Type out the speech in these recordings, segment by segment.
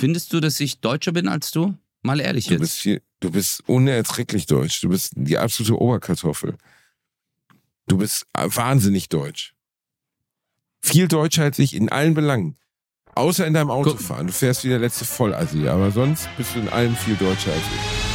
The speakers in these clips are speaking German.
Findest du, dass ich deutscher bin als du? Mal ehrlich Du jetzt. bist, hier, du bist unerträglich deutsch. Du bist die absolute Oberkartoffel. Du bist wahnsinnig deutsch. Viel deutscher als ich in allen Belangen. Außer in deinem Autofahren. Du fährst wie der letzte Vollassi. Aber sonst bist du in allem viel deutscher als ich.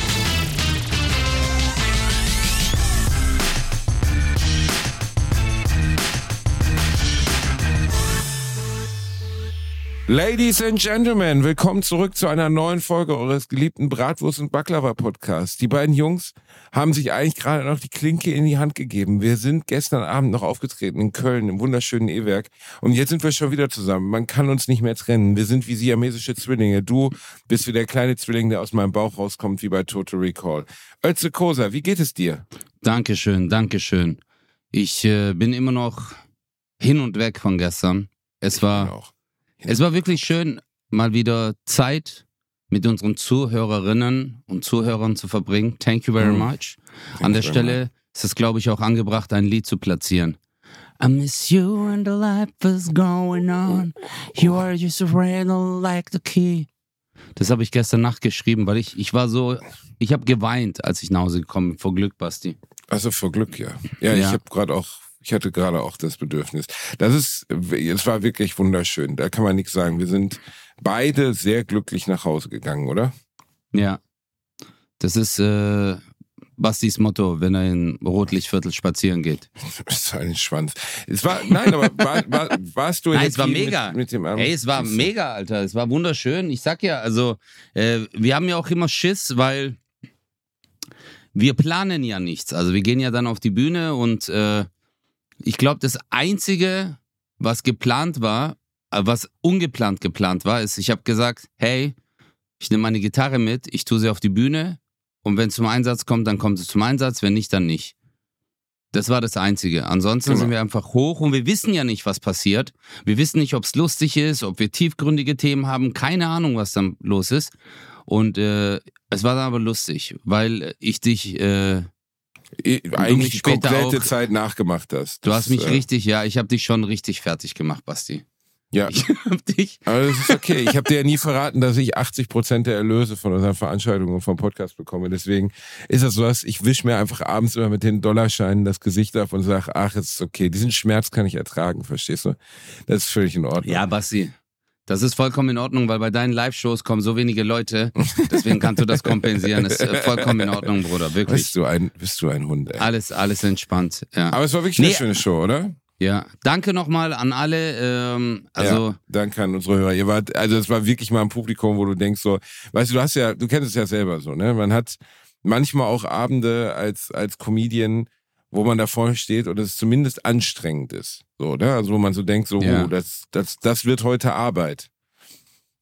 Ladies and Gentlemen, willkommen zurück zu einer neuen Folge eures geliebten Bratwurst- und Baklava-Podcasts. Die beiden Jungs haben sich eigentlich gerade noch die Klinke in die Hand gegeben. Wir sind gestern Abend noch aufgetreten in Köln im wunderschönen E-Werk und jetzt sind wir schon wieder zusammen. Man kann uns nicht mehr trennen. Wir sind wie siamesische Zwillinge. Du bist wie der kleine Zwilling, der aus meinem Bauch rauskommt, wie bei Total Recall. Özze Kosa, wie geht es dir? Dankeschön, Dankeschön. Ich äh, bin immer noch hin und weg von gestern. Es war, Auch. Es war wirklich schön, mal wieder Zeit mit unseren Zuhörerinnen und Zuhörern zu verbringen. Thank you very Mhm. much. Thank An der Stelle ist es, glaube ich, auch angebracht, ein Lied zu platzieren. I miss you and the life is going on. You are just a rattle like the key. Das habe ich gestern Nacht geschrieben, weil ich, ich war so, ich habe geweint, als ich nach Hause gekommen bin, vor Glück, Basti. Also vor Glück, ja. Ja, ich Ja. habe gerade auch, ich hatte gerade auch das Bedürfnis. Das ist, es war wirklich wunderschön. Da kann man nichts sagen. Wir sind beide sehr glücklich nach Hause gegangen, oder? Ja. Das ist äh, Bastis Motto, wenn er in Rotlichtviertel spazieren geht. Das war ein Schwanz. Es war, nein, aber war, war, warst du Nein, jetzt es war mega. Mit, mit dem Abend? Ey, es war mega, Alter. Es war wunderschön. Ich sag ja, also, äh, wir haben ja auch immer Schiss, weil wir planen ja nichts. Also, wir gehen ja dann auf die Bühne und äh, ich glaube, das Einzige, was geplant war, äh, was ungeplant geplant war, ist, ich habe gesagt, hey, ich nehme meine Gitarre mit, ich tue sie auf die Bühne und wenn es zum Einsatz kommt, dann kommt es zum Einsatz, wenn nicht, dann nicht. Das war das Einzige. Ansonsten Genau. sind wir einfach hoch und wir wissen ja nicht, was passiert. Wir wissen nicht, ob es lustig ist, ob wir tiefgründige Themen haben. Keine Ahnung, was dann los ist. Und äh, es war dann aber lustig, weil ich dich, äh, Eigentlich die komplette auch- Zeit nachgemacht hast. du Das, hast mich äh, richtig, ja, ich habe dich schon richtig fertig gemacht, Basti. Ja, Ich hab dich. aber das ist okay. Ich habe dir ja nie verraten, dass ich 80 Prozent der Erlöse von unseren Veranstaltungen und vom Podcast bekomme. Deswegen ist das sowas, ich wische mir einfach abends immer mit den Dollarscheinen das Gesicht ab und sage, ach, es ist okay. Diesen Schmerz kann ich ertragen, verstehst du? Das ist völlig in Ordnung. Ja, Basti. Das ist vollkommen in Ordnung, weil bei deinen Live-Shows kommen so wenige Leute. Deswegen kannst du das kompensieren. Das ist vollkommen in Ordnung, Bruder. Wirklich. Bist du ein, bist du ein Hund, ey. Alles, alles entspannt. Ja. Aber es war wirklich Nee. eine schöne Show, oder? ja. Danke nochmal an alle. Ähm, also, ja, danke an unsere Hörer. Ihr wart, also es war wirklich mal ein Publikum, wo du denkst so, weißt du, du hast ja, du kennst es ja selber so, ne? Man hat manchmal auch Abende als als Comedian, wo man da vorne steht und es zumindest anstrengend ist, so, ne? Also wo man so denkt, so, Ja. oh, das das das wird heute Arbeit.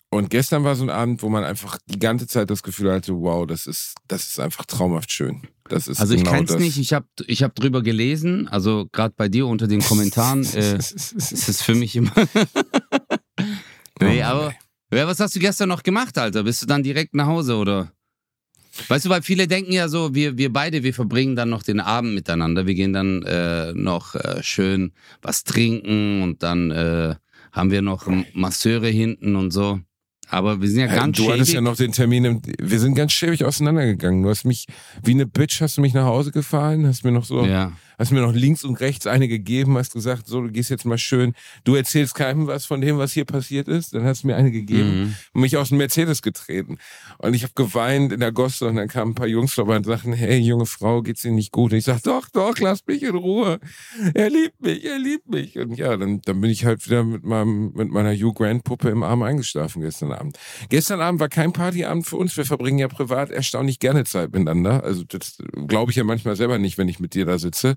Und gestern war so ein Abend, wo man einfach die ganze Zeit das Gefühl hatte, wow, das ist das ist einfach traumhaft schön. Das ist also ich genau kenn's das. nicht. Ich habe ich hab drüber gelesen. Also gerade bei dir unter den Kommentaren äh, ist es für mich immer. nee, Oh, aber ja, was hast du gestern noch gemacht, Alter? Bist du dann direkt nach Hause oder? Weißt du, weil viele denken ja so, wir, wir beide, wir verbringen dann noch den Abend miteinander. Wir gehen dann äh, noch äh, schön was trinken und dann äh, haben wir noch Masseure hinten und so. Aber wir sind ja Hey, ganz du hattest ja noch den Termin. Im, wir sind ganz schäbig auseinandergegangen. Du hast mich wie eine Bitch, hast du mich nach Hause gefahren, hast mir noch so, ja. Hast mir noch links und rechts eine gegeben, hast gesagt, so, du gehst jetzt mal schön. Du erzählst keinem was von dem, was hier passiert ist. Dann hast du mir eine gegeben Mhm. und mich aus dem Mercedes getreten. Und ich habe geweint in der Gosse und dann kamen ein paar Jungs vorbei und sagten, hey, junge Frau, geht's Ihnen nicht gut? Und ich sag, doch, doch, lass mich in Ruhe. Er liebt mich, er liebt mich. Und ja, dann, dann bin ich halt wieder mit meinem, mit meiner Hugh Grant Puppe im Arm eingeschlafen gestern Abend. Gestern Abend war kein Partyabend für uns. Wir verbringen ja privat erstaunlich gerne Zeit miteinander. Also das glaube ich ja manchmal selber nicht, wenn ich mit dir da sitze.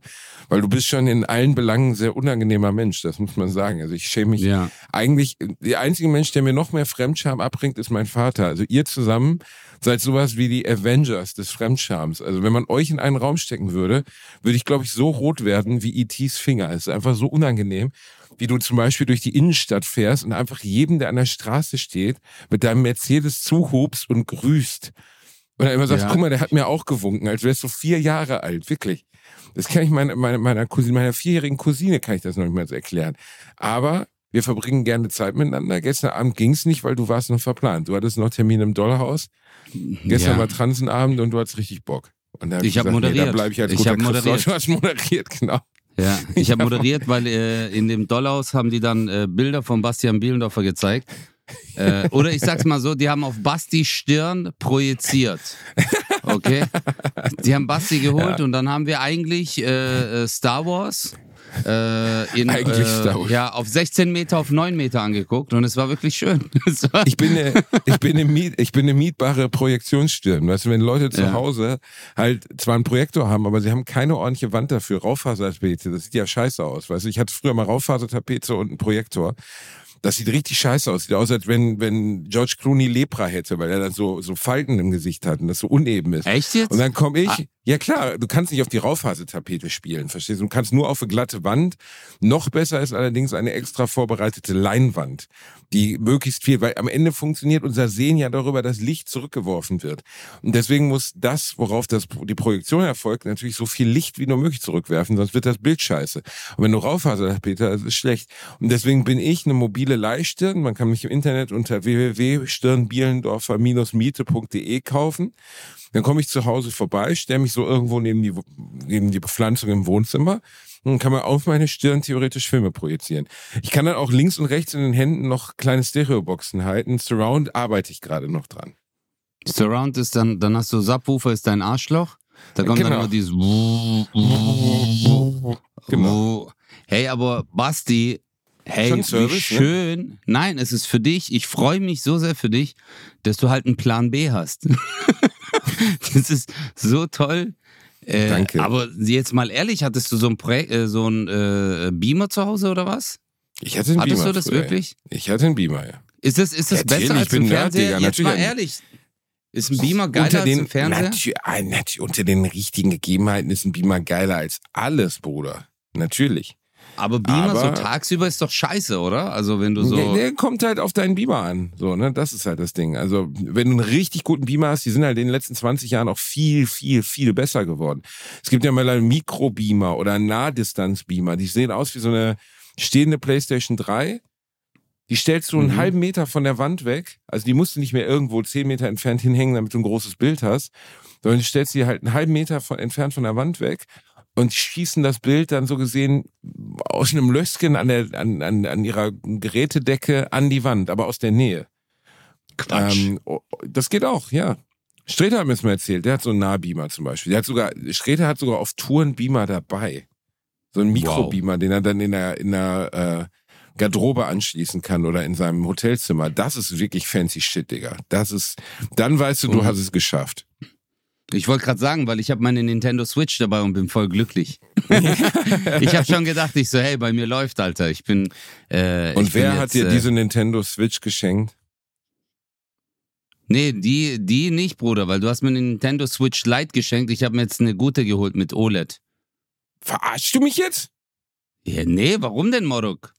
Weil du bist schon in allen Belangen ein sehr unangenehmer Mensch, das muss man sagen. Also ich schäme mich Ja. eigentlich, der einzige Mensch, der mir noch mehr Fremdscham abbringt, ist mein Vater. Also ihr zusammen seid sowas wie die Avengers des Fremdschams. Also wenn man euch in einen Raum stecken würde, würde ich, glaube ich, so rot werden wie E.T.'s Finger. Es ist einfach so unangenehm, wie du zum Beispiel durch die Innenstadt fährst und einfach jedem, der an der Straße steht, mit deinem Mercedes zuhubst und grüßt. Und dann immer sagst, Ja. guck mal, der hat mir auch gewunken, als wärst du vier Jahre alt, wirklich. Das kann ich meine, meine, meiner Cousine, meiner vierjährigen Cousine kann ich das noch nicht mal so erklären. Aber wir verbringen gerne Zeit miteinander. Gestern Abend ging es nicht, weil du warst noch verplant. Du hattest noch Termin im Dollarhaus. Gestern Ja. war Transenabend und du hattest richtig Bock. Und Ich hab gesagt, Nee, moderiert. da bleibe ich als Ich guter moderiert. Du hast moderiert, genau. Ja, ich habe moderiert, weil äh, in dem Dollhaus haben die dann äh, Bilder von Bastian Bielendorfer gezeigt. Äh, oder ich sag's mal so, die haben auf Basti Stirn projiziert. Okay? Die haben Basti geholt und dann haben wir eigentlich äh, äh, Star Wars äh, in, Eigentlich äh, Star Wars. ja, auf 16 Meter, auf 9 Meter angeguckt und es war wirklich schön. War, Ich bin eine, ich bin eine, Miet, ich bin eine mietbare Projektionsstirn. Weißt du, wenn Leute zu Ja. Hause halt zwar einen Projektor haben, aber sie haben keine ordentliche Wand dafür, Raufasertapete, das sieht ja scheiße aus. Weißt du, ich hatte früher mal Raufasertapete und einen Projektor. Das sieht richtig scheiße aus. Sieht aus, als wenn, wenn George Clooney Lepra hätte, weil er dann so, so Falten im Gesicht hat und das so uneben ist. echt jetzt? Und dann komme ich, Ah. Ja klar, du kannst nicht auf die Raufasertapete spielen, verstehst du? Du kannst nur auf eine glatte Wand. Noch besser ist allerdings eine extra vorbereitete Leinwand, die möglichst viel, weil am Ende funktioniert unser Sehen ja darüber, dass Licht zurückgeworfen wird. Und deswegen muss das, worauf das, die Projektion erfolgt, natürlich so viel Licht wie nur möglich zurückwerfen, sonst wird das Bild scheiße. Und wenn du Raufasertapete hast, ist es schlecht. Und deswegen bin ich eine mobile Leihstirn. Man kann mich im Internet unter www.stirnbielendorfer-miete.de kaufen. Dann komme ich zu Hause vorbei, stelle mich so irgendwo neben die, neben die Bepflanzung im Wohnzimmer. Und dann kann man auf meine Stirn theoretisch Filme projizieren. Ich kann dann auch links und rechts in den Händen noch kleine Stereoboxen halten. Surround arbeite ich gerade noch dran. Surround ist dann, dann hast du Subwoofer ist dein Arschloch. Da kommt dann Genau. immer dieses Genau. Hey, aber Basti, hey, Schon wie Service, ne? schön. Nein, es ist für dich. Ich freue mich so sehr für dich, dass du halt einen Plan B hast. das ist so toll. Äh, Danke. Aber jetzt mal ehrlich, hattest du so ein Projekt, äh, so ein äh, Beamer zu Hause oder was? Ich hatte einen Hattest Beamer. du das früher, wirklich? Ja. Ich hatte einen Beamer, ja. Ist das, ist das Natürlich, besser als ich bin ein Nerd, Fernseher? Digga, Jetzt mal ehrlich. Ist ein Beamer geiler unter als den, ein Fernseher? Unter den richtigen Gegebenheiten ist ein Beamer geiler als alles, Bruder. Natürlich. Aber Beamer Aber- so tagsüber ist doch scheiße, oder? Also wenn du so. Der, der kommt halt auf deinen Beamer an. So, ne? Das ist halt das Ding. Also, wenn du einen richtig guten Beamer hast, die sind halt in den letzten 20 Jahren auch viel, viel, viel besser geworden. Es gibt ja mal einen Mikrobeamer oder einen Nahdistanzbeamer. Die sehen aus wie so eine stehende PlayStation 3. Die stellst du einen Mhm. halben Meter von der Wand weg. Also die musst du nicht mehr irgendwo 10 Meter entfernt hinhängen, damit du ein großes Bild hast. Sondern du stellst die halt einen halben Meter von, entfernt von der Wand weg und schießen das Bild dann so gesehen aus einem Lösschen an, der, an, an, an ihrer Gerätedecke an die Wand, aber aus der Nähe. Quatsch. Ähm, oh, das geht auch, ja. Streter hat mir das mal erzählt, der hat so einen Nahbeamer zum Beispiel. Der hat sogar, Streter hat sogar auf Touren Beamer dabei. So einen Mikrobeamer, den er dann in der, in der äh, Garderobe anschließen kann oder in seinem Hotelzimmer. Das ist wirklich fancy shit, Digga. Das ist, dann weißt du, du Mhm. hast es geschafft. Ich wollte gerade sagen, weil ich habe meine Nintendo Switch dabei und bin voll glücklich. ich habe schon gedacht, ich so, hey, bei mir läuft, Alter. Ich bin. Äh, Und ich bin wer jetzt, hat dir äh, diese Nintendo Switch geschenkt? Nee, die, die nicht, Bruder, weil du hast mir eine Nintendo Switch Lite geschenkt. Ich habe mir jetzt eine gute geholt mit OLED. Verarschst du mich jetzt? Ja, nee, warum denn, Moruk?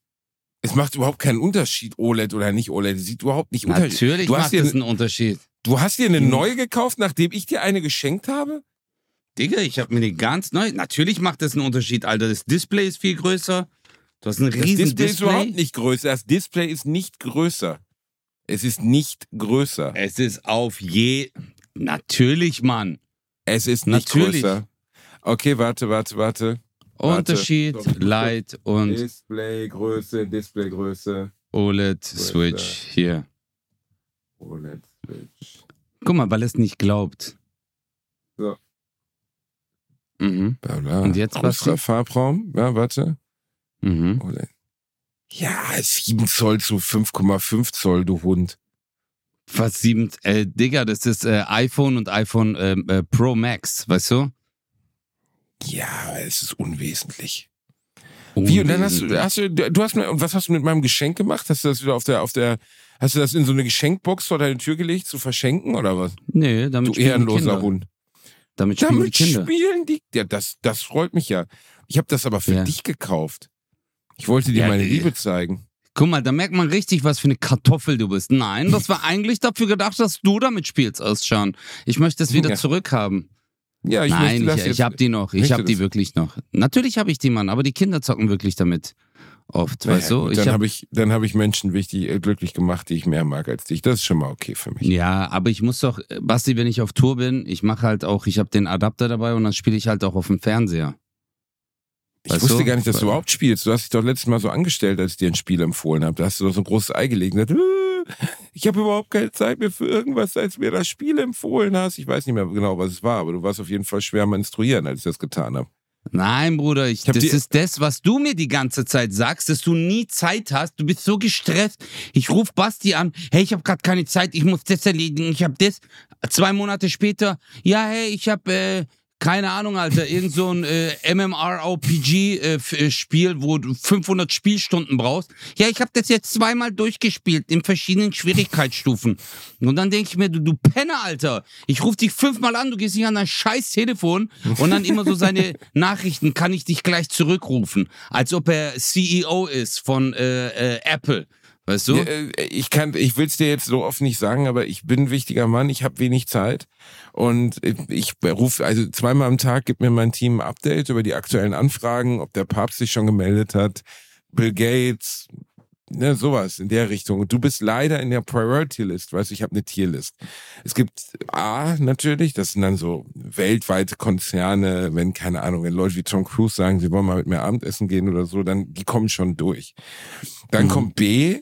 Es macht überhaupt keinen Unterschied, OLED oder nicht OLED. Es sieht überhaupt nicht Unterschied. Natürlich Du macht das einen Unterschied. Du hast dir eine Mhm. neue gekauft, nachdem ich dir eine geschenkt habe? Digga, ich habe mir die ganz neu. Natürlich macht das einen Unterschied, Alter. Das Display ist viel größer. Du hast ein Das riesen Display, ist Display. überhaupt nicht größer. Das Display ist nicht größer. Es ist nicht größer. Es ist auf je. Natürlich, Mann. Es ist nicht Natürlich. größer. Okay, warte, warte, warte. Warte. Unterschied, stopp. Light und Displaygröße, Displaygröße. OLED Switch hier. OLED Switch. Guck mal, weil es nicht glaubt. So. Mhm. Bla, bla. Und jetzt, Basti? Farbraum. Ja, warte. Mhm. OLED. Ja, 7 Zoll zu 5,5 Zoll, du Hund. Was sieben, äh, Digga, das ist äh, iPhone und iPhone ähm, äh, Pro Max, weißt du? Ja, es ist unwesentlich. Wie, und dann hast du, hast du, du hast mir, und was hast du mit meinem Geschenk gemacht? Hast du das wieder auf der, auf der, hast du das in so eine Geschenkbox vor deine Tür gelegt zu verschenken oder was? Nee, damit Du spielen die ehrenloser. Hund. Damit spielen Damit die Kinder. spielen die, ja, das, das freut mich ja. Ich habe das aber für Ja. dich gekauft. Ich wollte dir Ja, meine Liebe zeigen. Guck mal, da merkt man richtig, was für eine Kartoffel du bist. Nein, das war eigentlich dafür gedacht, dass du damit spielst, Özcan. Ich möchte es wieder Ja. zurückhaben. Ja, ich Nein, möchte das ich, ich hab die noch. Ich möchte hab die wirklich noch. Natürlich habe ich die, Mann, aber die Kinder zocken wirklich damit. Oft, Naja, weißt du? gut, Ich dann hab- habe ich, dann hab ich Menschen wichtig, äh, glücklich gemacht, die ich mehr mag als dich. Das ist schon mal okay für mich. Ja, aber ich muss doch, äh, Basti, wenn ich auf Tour bin, ich mache halt auch, ich habe den Adapter dabei und dann spiele ich halt auch auf dem Fernseher. Ich Weißt wusste du? gar nicht, dass du überhaupt spielst. Du hast dich doch letztes Mal so angestellt, als ich dir ein Spiel empfohlen habe. Da hast du doch so ein großes Ei gelegt. und gesagt, "Äh, Ich habe überhaupt keine Zeit mehr für irgendwas, als du mir das Spiel empfohlen hast. Ich weiß nicht mehr genau, was es war, aber du warst auf jeden Fall schwer am Instruieren, als ich das getan habe. Nein, Bruder, ich, hab das ist das, was du mir die ganze Zeit sagst, dass du nie Zeit hast. Du bist so gestresst. Ich ruf Basti an, hey, ich habe gerade keine Zeit, ich muss das erledigen, ich habe das. Zwei Monate später, ja, hey, ich habe äh, keine Ahnung, Alter, irgend so ein äh, MMORPG-Spiel, äh, wo du 500 Spielstunden brauchst. Ja, ich habe das jetzt zweimal durchgespielt in verschiedenen Schwierigkeitsstufen. Und dann denke ich mir, du, du Penner, Alter, ich rufe dich fünfmal an, du gehst nicht an dein scheiß Telefon und dann immer so seine Nachrichten, kann ich dich gleich zurückrufen, als ob er CEO ist von äh, äh, Apple. Weißt du? Äh, ich kann, ich will es dir jetzt so oft nicht sagen, aber ich bin ein wichtiger Mann, ich habe wenig Zeit und ich rufe, also zweimal am Tag gibt mir mein Team ein Update über die aktuellen Anfragen, ob der Papst sich schon gemeldet hat, Bill Gates, ne, sowas in der Richtung. Und du bist leider in der Priority List, weißt du, ich habe eine Tierlist. Es gibt A, natürlich, das sind dann so weltweite Konzerne, wenn, keine Ahnung, wenn Leute wie Tom Cruise sagen, sie wollen mal mit mir Abendessen gehen oder so, dann, die kommen schon durch. Dann Mhm. kommt B,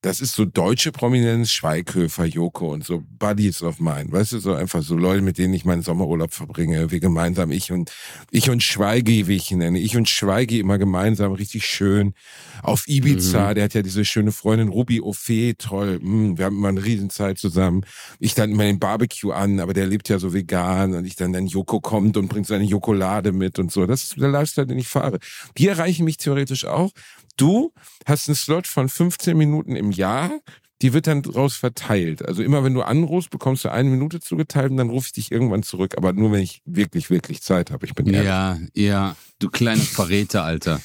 das ist so deutsche Prominenz, Schweighöfer, Joko und so Buddies of mine, weißt du, so einfach so Leute, mit denen ich meinen Sommerurlaub verbringe, wir gemeinsam, ich und, ich und Schweigi, wie ich ihn nenne, ich und Schweigi immer gemeinsam, richtig schön, auf Ibiza, der hat ja diese schöne Freundin Ruby Ophé, toll, mm, wir haben immer eine Riesenzeit zusammen, ich dann immer den Barbecue an, aber der lebt ja so vegan und ich dann, dann Joko kommt und bringt seine Jokolade mit und so, das ist der Lifestyle, den ich fahre. Die erreichen mich theoretisch auch, Du hast einen Slot von 15 Minuten im Jahr, die wird dann draus verteilt. Also immer wenn du anrufst, bekommst du eine Minute zugeteilt und dann rufe ich dich irgendwann zurück. Aber nur wenn ich wirklich, wirklich Zeit habe. Ich bin ehrlich. Ja, ja, du kleiner Verräter, Alter.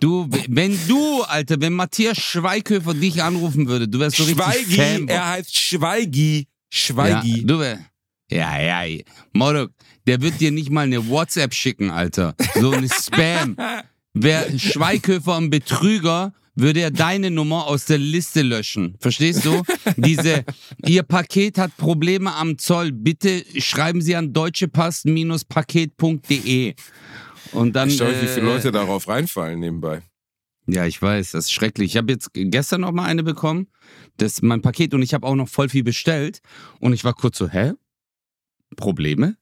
Du, wenn du, Alter, wenn Matthias Schweighöfer dich anrufen würde, du wärst so richtig Schweigi, er heißt Schweigi. Schweigi. Ja, du wär, ja, ja, Morok, der wird dir nicht mal eine WhatsApp schicken, Alter. So eine Spam. Wäre Schweighöfer ein Betrüger, würde er deine Nummer aus der Liste löschen. Verstehst du? Diese, Ihr Paket hat Probleme am Zoll. Bitte schreiben Sie an deutschepost-paket.de. Und dann. Schau ich, wie äh, viele Leute darauf reinfallen nebenbei. ja, ich weiß, das ist schrecklich. Ich habe jetzt gestern noch mal eine bekommen, das mein Paket und ich habe auch noch voll viel bestellt und ich war kurz so, hä? Probleme?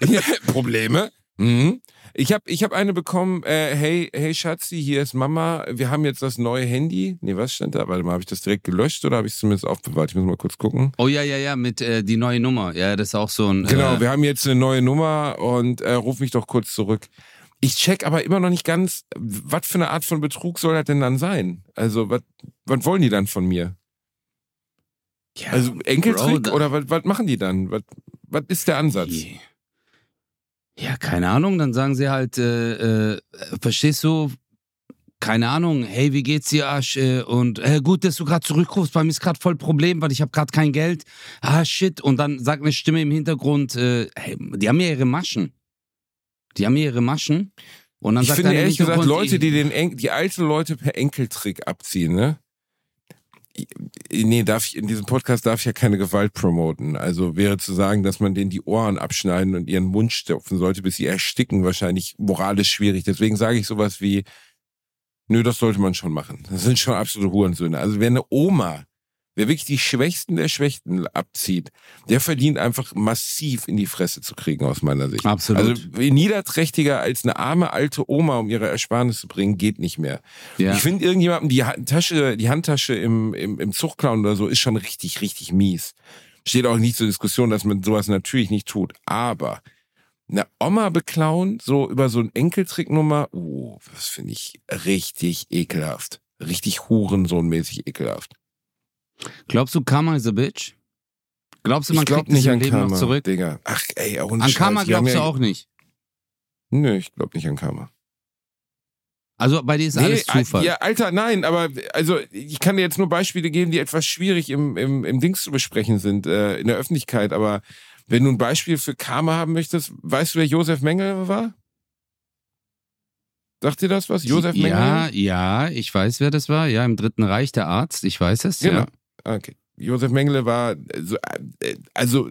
Probleme? Mhm. Ich habe ich hab eine bekommen, äh, hey, hey Schatzi, hier ist Mama, wir haben jetzt das neue Handy. Nee, was stand da? Warte mal, habe ich das direkt gelöscht oder habe ich es zumindest aufbewahrt? Ich muss mal kurz gucken. Oh ja, ja, ja, mit äh, die neue Nummer. Ja, das ist auch so ein. Genau, äh, wir haben jetzt eine neue Nummer und äh, ruf mich doch kurz zurück. Ich check aber immer noch nicht ganz, was für eine Art von Betrug soll das denn dann sein? Also, was wollen die dann von mir? ja, Also Enkeltrick Bro, oder was machen die dann? Was was ist der Ansatz? Ja, keine Ahnung. Dann sagen sie halt, äh, äh, verstehst du? Keine Ahnung. Hey, wie geht's dir, Arsch? Äh, und äh, gut, dass du gerade zurückrufst. Bei mir ist gerade voll Problem, weil ich habe gerade kein Geld. Ah, shit. Und dann sagt eine Stimme im Hintergrund, äh, hey, die haben ja ihre Maschen. Die haben ja ihre Maschen. Und dann Ich sagt finde ehrlich gesagt, Leute, die den En die alte Leute per Enkeltrick abziehen, ne? Nee, darf ich, in diesem Podcast darf ich ja keine Gewalt promoten. Also wäre zu sagen, dass man denen die Ohren abschneiden und ihren Mund stopfen sollte, bis sie ersticken, wahrscheinlich moralisch schwierig. Deswegen sage ich sowas wie, nö, das sollte man schon machen. Das sind schon absolute Hurensöhne. Also wer eine Oma, wer wirklich die Schwächsten der Schwächten abzieht, der verdient einfach massiv in die Fresse zu kriegen, aus meiner Sicht. Absolut. Also niederträchtiger als eine arme alte Oma, um ihre Ersparnis zu bringen, geht nicht mehr. ja. Ich finde irgendjemandem die Handtasche, die Handtasche im, im, im klauen oder so ist schon richtig, richtig mies. Steht auch nicht zur Diskussion, dass man sowas natürlich nicht tut. Aber eine Oma beklauen, so über so ein Enkeltricknummer, uh, das finde ich richtig ekelhaft. Richtig hurensohnmäßig ekelhaft. Glaubst du, Karma is a bitch? Glaubst du, man ich glaube kriegt nicht an Leben Karma, noch zurück? Digga. Ach, ey, ohne An Scheiß. Karma glaubst du auch nicht. Nö, ich glaube nicht an Karma. Also bei dir ist alles Al- Zufall. Ja, Alter, nein, aber also ich kann dir jetzt nur Beispiele geben, die etwas schwierig im, im, im Dings zu besprechen sind, äh, in der Öffentlichkeit. Aber wenn du ein Beispiel für Karma haben möchtest, weißt du, wer Josef Mengele war? Sagt dir das was? Josef Mengele? Ja, ja, ich weiß, wer das war. Ja, im Dritten Reich der Arzt. Ich weiß es. Genau. Ja. Okay. Josef Mengele war, so, äh, also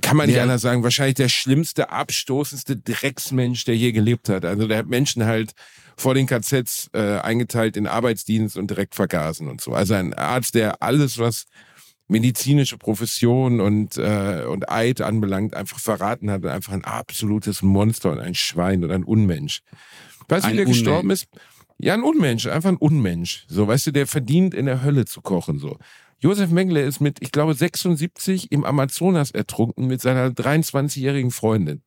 kann man nicht Ja. anders sagen, wahrscheinlich der schlimmste, abstoßendste Drecksmensch, der je gelebt hat. Also der hat Menschen halt vor den KZs äh, eingeteilt in Arbeitsdienst und direkt vergasen und so. Also ein Arzt, der alles, was medizinische Profession und, äh, und Eid anbelangt, einfach verraten hat und einfach ein absolutes Monster und ein Schwein und ein Unmensch. Weißt du, wie der Unmensch. gestorben ist? Ja, ein Unmensch, einfach ein Unmensch. So, weißt du, der verdient in der Hölle zu kochen, so. Josef Mengele ist mit, ich glaube, 76 im Amazonas ertrunken mit seiner 23-jährigen Freundin.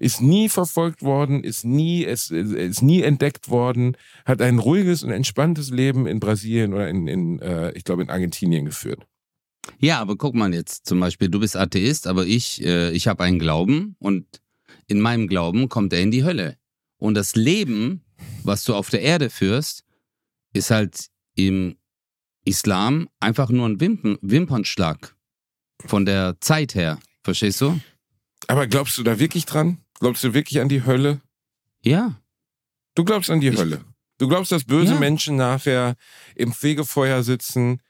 Ist nie verfolgt worden, ist nie, ist, ist nie entdeckt worden, hat ein ruhiges und entspanntes Leben in Brasilien oder in, in äh, ich glaube, in Argentinien geführt. Ja, aber guck mal jetzt zum Beispiel, du bist Atheist, aber ich, äh, ich habe einen Glauben und in meinem Glauben kommt er in die Hölle. Und das Leben, was du auf der Erde führst, ist halt im Islam einfach nur ein Wimpern, Wimpernschlag von der Zeit her. Verstehst du? Aber glaubst du da wirklich dran? Glaubst du wirklich an die Hölle? Ja. Du glaubst an die Ich- Hölle. Du glaubst, dass böse Ja. Menschen nachher im Fegefeuer sitzen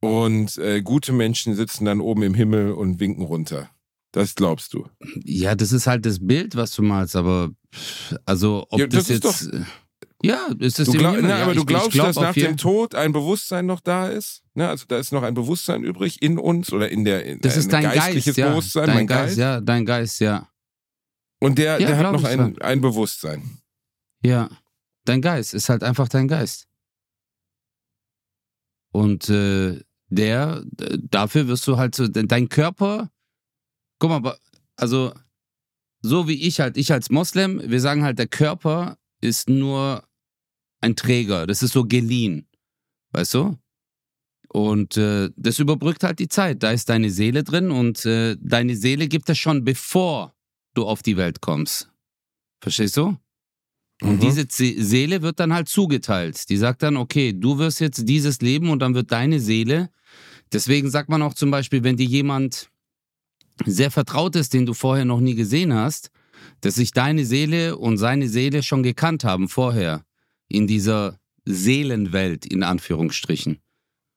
und äh, gute Menschen sitzen dann oben im Himmel und winken runter. Das glaubst du. Ja, das ist halt das Bild, was du malst, aber also ob Ja, das, das jetzt. äh, ja, ist das Du glaub, na, ja, aber ich- du glaubst, glaub dass nach dem Tod ein Bewusstsein noch da ist? Ne? Also da ist noch ein Bewusstsein übrig in uns oder in der in, Das ist ein dein geistliches Geist, ja. Bewusstsein, Dein mein Geist, Geist. ja, dein Geist, ja. Und der, Ja, der hat noch ein, ein Bewusstsein. Ja, dein Geist ist halt einfach dein Geist. Und äh, der, dafür wirst du halt so, de- dein Körper, guck mal, aber- also so wie ich halt, ich als Moslem, wir sagen halt, der Körper ist nur ein Träger, das ist so geliehen, weißt du? Und äh, das überbrückt halt die Zeit. Da ist deine Seele drin und äh, deine Seele gibt es schon, bevor du auf die Welt kommst. Verstehst du? Und Mhm. diese Se- Seele wird dann halt zugeteilt. Die sagt dann, okay, du wirst jetzt dieses Leben und dann wird deine Seele. Deswegen sagt man auch zum Beispiel, wenn dir jemand sehr vertraut ist, den du vorher noch nie gesehen hast, dass sich deine Seele und seine Seele schon gekannt haben vorher in dieser Seelenwelt in Anführungsstrichen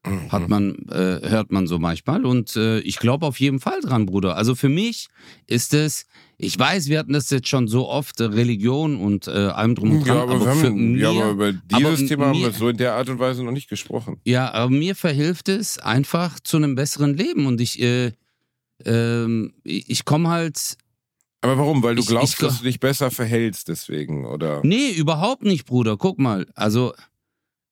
Mhm. hat man äh, hört man so manchmal und äh, ich glaube auf jeden Fall dran, Bruder. Also für mich ist es, ich weiß, wir hatten das jetzt schon so oft äh, Religion und äh, allem drum und dran, ja, aber, wir für haben, ja, mir- aber über dieses aber Thema haben mir- wir so in der Art und Weise noch nicht gesprochen. Ja, aber mir verhilft es einfach zu einem besseren Leben und ich, äh, ähm, ich komme halt, Aber warum? Weil du Ich- glaubst, ich- dass du dich besser verhältst deswegen, oder? nee, überhaupt nicht, Bruder. Guck mal, also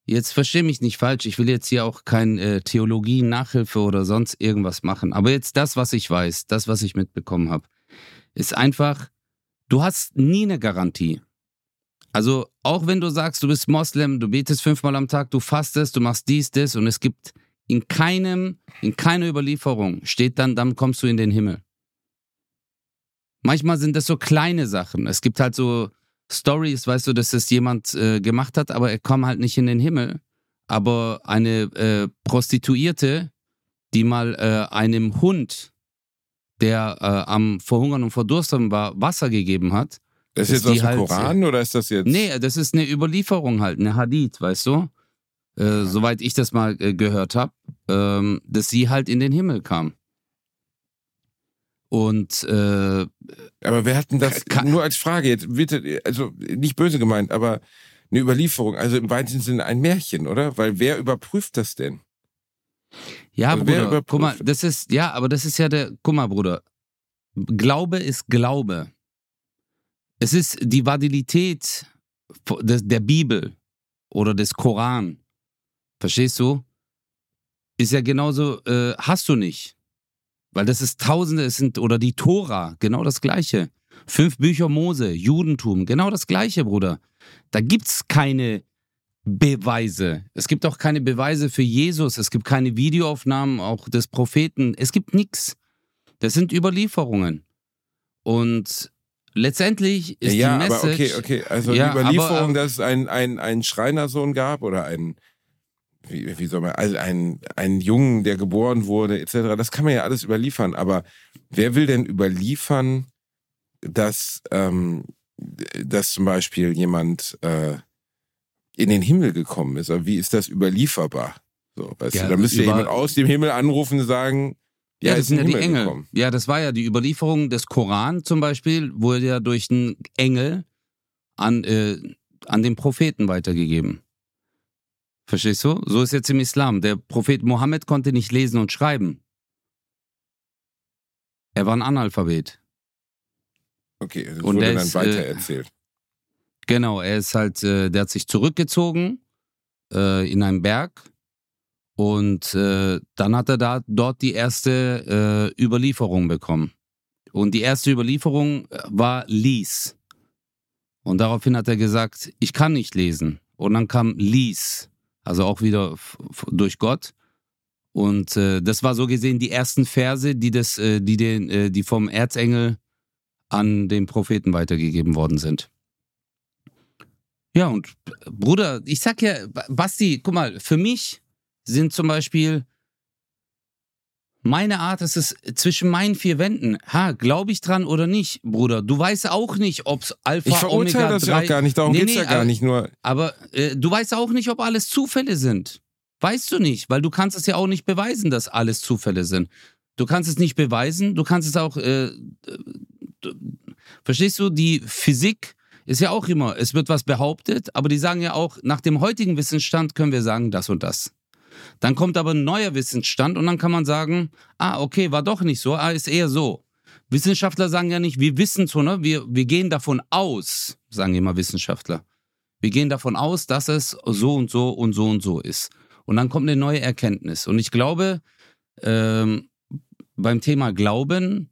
jetzt versteh mich nicht falsch. Ich will jetzt hier auch kein äh, Theologie, Nachhilfe oder sonst irgendwas machen. Aber jetzt das, was ich weiß, das, was ich mitbekommen habe, ist einfach, du hast nie eine Garantie. Also auch wenn du sagst, du bist Moslem, du betest fünfmal am Tag, du fastest, du machst dies, das und es gibt in keinem, in keiner Überlieferung steht dann, dann kommst du in den Himmel. Manchmal sind das so kleine Sachen. Es gibt halt so Stories, weißt du, dass das jemand äh, gemacht hat, aber er kommt halt nicht in den Himmel. Aber eine äh, Prostituierte, die mal äh, einem Hund, der äh, am Verhungern und Verdursten war, Wasser gegeben hat, Das ist jetzt aus dem halt- Koran oder ist das jetzt? Nee, das ist eine Überlieferung halt, eine Hadith, weißt du? Äh, soweit ich das mal äh, gehört habe, ähm, dass sie halt in den Himmel kam. Und äh, Aber wer hat denn das, Ka- nur als Frage jetzt, bitte, also nicht böse gemeint, aber eine Überlieferung, also im weitesten Sinne ein Märchen, oder? Weil wer überprüft das denn? ja, Also Bruder, guck mal, das ist, ja, aber das ist ja der, guck mal, Bruder, Glaube ist Glaube. Es ist die Validität der Bibel oder des Koran. Verstehst du? Ist ja genauso, äh, hast du nicht. Weil das ist Tausende, es sind, oder die Tora, genau das Gleiche. Fünf Bücher Mose, Judentum, genau das Gleiche, Bruder. Da gibt's keine Beweise. Es gibt auch keine Beweise für Jesus. Es gibt keine Videoaufnahmen auch des Propheten. Es gibt nichts. Das sind Überlieferungen. Und letztendlich ist ja, die aber Message. okay, okay, also Ja, die Überlieferung, aber, ähm, dass es einen, einen, einen Schreinersohn gab oder einen, wie, wie soll man, also einen, einen Jungen, der geboren wurde, etc., das kann man ja alles überliefern, aber wer will denn überliefern, dass, ähm, dass zum Beispiel jemand äh, in den Himmel gekommen ist. Aber wie ist das überlieferbar? So, weißt ja, du, da müsste jemand aus dem Himmel anrufen und sagen, ja, das sind ja die Engel. Gekommen. Ja, das war ja die Überlieferung des Koran zum Beispiel, wurde ja durch einen Engel an, äh, an den Propheten weitergegeben. Verstehst du? So ist jetzt im Islam. Der Prophet Mohammed konnte nicht lesen und schreiben. Er war ein Analphabet. Okay, das und wurde dann ist, weitererzählt. Äh, genau, er ist halt, äh, der hat sich zurückgezogen äh, in einen Berg und äh, dann hat er da dort die erste äh, Überlieferung bekommen. Und die erste Überlieferung äh, war Lies. Und daraufhin hat er gesagt, ich kann nicht lesen. Und dann kam Lies, also auch wieder durch Gott. Und äh, das war so gesehen die ersten Verse, die, das, äh, die, den, äh, die vom Erzengel an den Propheten weitergegeben worden sind. Ja, und Bruder, ich sag ja, Basti, guck mal, für mich sind zum Beispiel meine Art ist es zwischen meinen vier Wänden. Ha, glaube ich dran oder nicht, Bruder? Du weißt auch nicht, ob es Alpha, ich Omega das 3... ja auch gar nicht, darum nee, geht's nee, ja gar aber, nicht nur. Aber äh, du weißt auch nicht, ob alles Zufälle sind. Weißt du nicht, weil du kannst es ja auch nicht beweisen, dass alles Zufälle sind. Du kannst es nicht beweisen, du kannst es auch... Äh, verstehst du, die Physik ist ja auch immer, es wird was behauptet, aber die sagen ja auch, nach dem heutigen Wissensstand können wir sagen das und das. Dann kommt aber ein neuer Wissensstand und dann kann man sagen, ah, okay, war doch nicht so, ah, ist eher so. Wissenschaftler sagen ja nicht, wir wissen so, ne? wir, wir gehen davon aus, sagen immer Wissenschaftler. Wir gehen davon aus, dass es so und so und so und so ist. Und dann kommt eine neue Erkenntnis. Und ich glaube, ähm, beim Thema Glauben,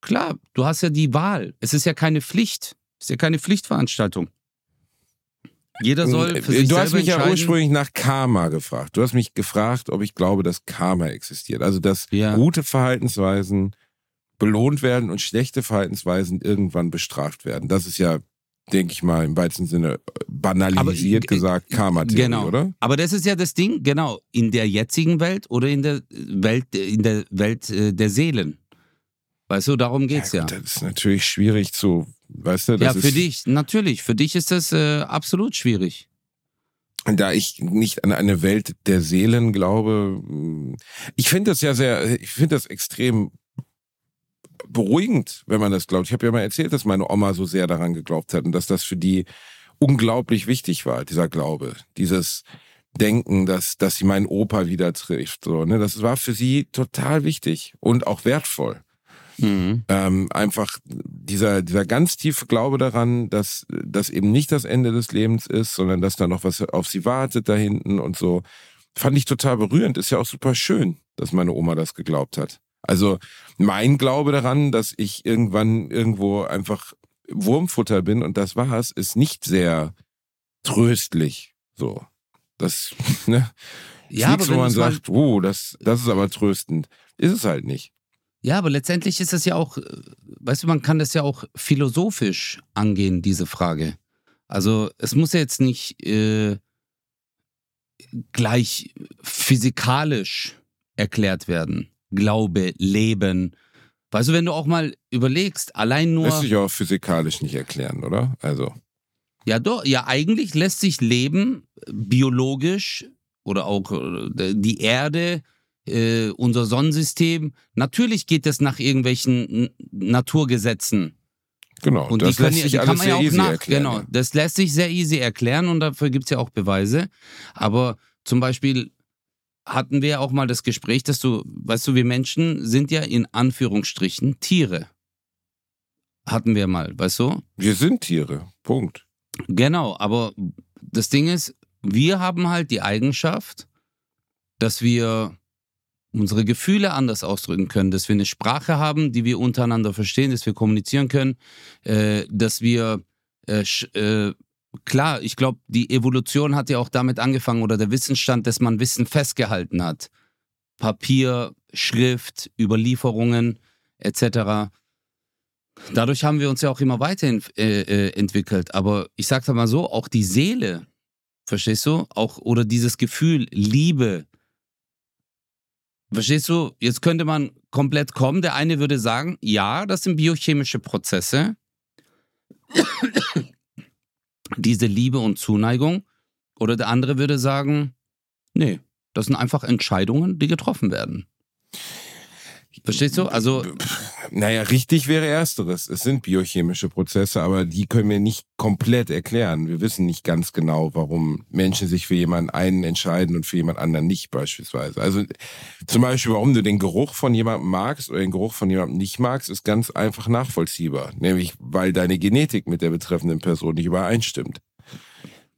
klar, du hast ja die Wahl. Es ist ja keine Pflicht. Es ist ja keine Pflichtveranstaltung. Jeder soll für sich Du hast mich ja ursprünglich nach Karma gefragt. Du hast mich gefragt, ob ich glaube, dass Karma existiert. Also, dass ja. gute Verhaltensweisen belohnt werden und schlechte Verhaltensweisen irgendwann bestraft werden. Das ist ja, denke ich mal, im weitesten Sinne banalisiert Aber, gesagt Karma-Theorie, genau. oder? Aber das ist ja das Ding, genau, in der jetzigen Welt oder in der Welt, in der Welt äh, der Seelen. Weißt du, darum geht's ja. Gut, ja. Das ist natürlich schwierig zu Weißt du, ja, für dich, natürlich. Für dich ist das äh, absolut schwierig. Da ich nicht an eine Welt der Seelen glaube, hm, ich finde das ja sehr, ich finde das extrem beruhigend, wenn man das glaubt. Ich habe ja mal erzählt, dass meine Oma so sehr daran geglaubt hat und dass das für die unglaublich wichtig war, dieser Glaube, dieses Denken, dass, dass sie meinen Opa wieder trifft. So, ne? Das war für sie total wichtig und auch wertvoll. Mhm. Ähm, einfach dieser, dieser ganz tiefe Glaube daran, dass das eben nicht das Ende des Lebens ist, sondern dass da noch was auf sie wartet da hinten und so. Fand ich total berührend. Ist ja auch super schön, dass meine Oma das geglaubt hat. Also mein Glaube daran, dass ich irgendwann irgendwo einfach Wurmfutter bin und das war's, ist nicht sehr tröstlich. So. Das, ne? Ja, aber wo man sagt, oh, das, das ist aber tröstend. Ist es halt nicht. Ja, aber letztendlich ist es ja auch, äh, weißt du, man kann das ja auch philosophisch angehen, diese Frage. Also es muss ja jetzt nicht äh, gleich physikalisch erklärt werden. Glaube, Leben. Weißt du, wenn du auch mal überlegst, allein nur. Lässt sich auch physikalisch nicht erklären, oder? Also. Ja, doch, ja, eigentlich lässt sich Leben biologisch oder auch äh, die Erde äh, unser Sonnensystem. Natürlich geht es nach irgendwelchen Naturgesetzen. Genau, und das die lässt sich alles sehr ja easy nach, erklären. Genau, das lässt sich sehr easy erklären und dafür gibt es ja auch Beweise. Aber zum Beispiel hatten wir ja auch mal das Gespräch, dass du, weißt du, wir Menschen sind ja in Anführungsstrichen Tiere. Hatten wir mal, weißt du? Wir sind Tiere, Punkt. Genau, aber das Ding ist, wir haben halt die Eigenschaft, dass wir unsere Gefühle anders ausdrücken können, dass wir eine Sprache haben, die wir untereinander verstehen, dass wir kommunizieren können, äh, dass wir äh, äh, klar, ich glaube, die Evolution hat ja auch damit angefangen oder der Wissensstand, dass man Wissen festgehalten hat. Papier, Schrift, Überlieferungen etc. Dadurch haben wir uns ja auch immer weiterentwickelt. Äh, äh, Aber ich sage mal so, auch die Seele, verstehst du? Auch oder dieses Gefühl, Liebe, Verstehst du? Jetzt könnte man komplett kommen. Der eine würde sagen, ja, das sind biochemische Prozesse. diese Liebe und Zuneigung. Oder der andere würde sagen, nee, das sind einfach Entscheidungen, die getroffen werden. Verstehst du? Also. Naja, richtig wäre ersteres. Es sind biochemische Prozesse, aber die können wir nicht komplett erklären. Wir wissen nicht ganz genau, warum Menschen sich für jemanden einen entscheiden und für jemand anderen nicht beispielsweise. Also zum Beispiel, warum du den Geruch von jemandem magst oder den Geruch von jemandem nicht magst, ist ganz einfach nachvollziehbar. Nämlich, weil deine Genetik mit der betreffenden Person nicht übereinstimmt.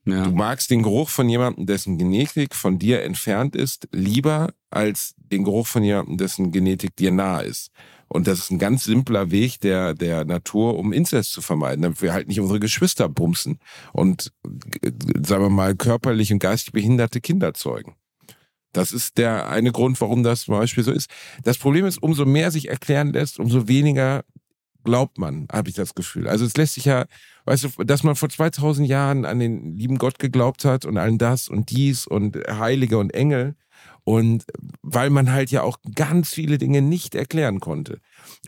Ja. Du magst den Geruch von jemandem, dessen Genetik von dir entfernt ist, lieber als den Geruch von jemandem, dessen Genetik dir nah ist. Und das ist ein ganz simpler Weg der, der Natur, um Inzest zu vermeiden, damit wir halt nicht unsere Geschwister bumsen und, sagen wir mal, körperlich und geistig behinderte Kinder zeugen. Das ist der eine Grund, warum das zum Beispiel so ist. Das Problem ist, umso mehr sich erklären lässt, umso weniger glaubt man, habe ich das Gefühl. Also es lässt sich ja, weißt du, dass man vor 2000 Jahren an den lieben Gott geglaubt hat und an das und dies und Heilige und Engel und weil man halt ja auch ganz viele Dinge nicht erklären konnte.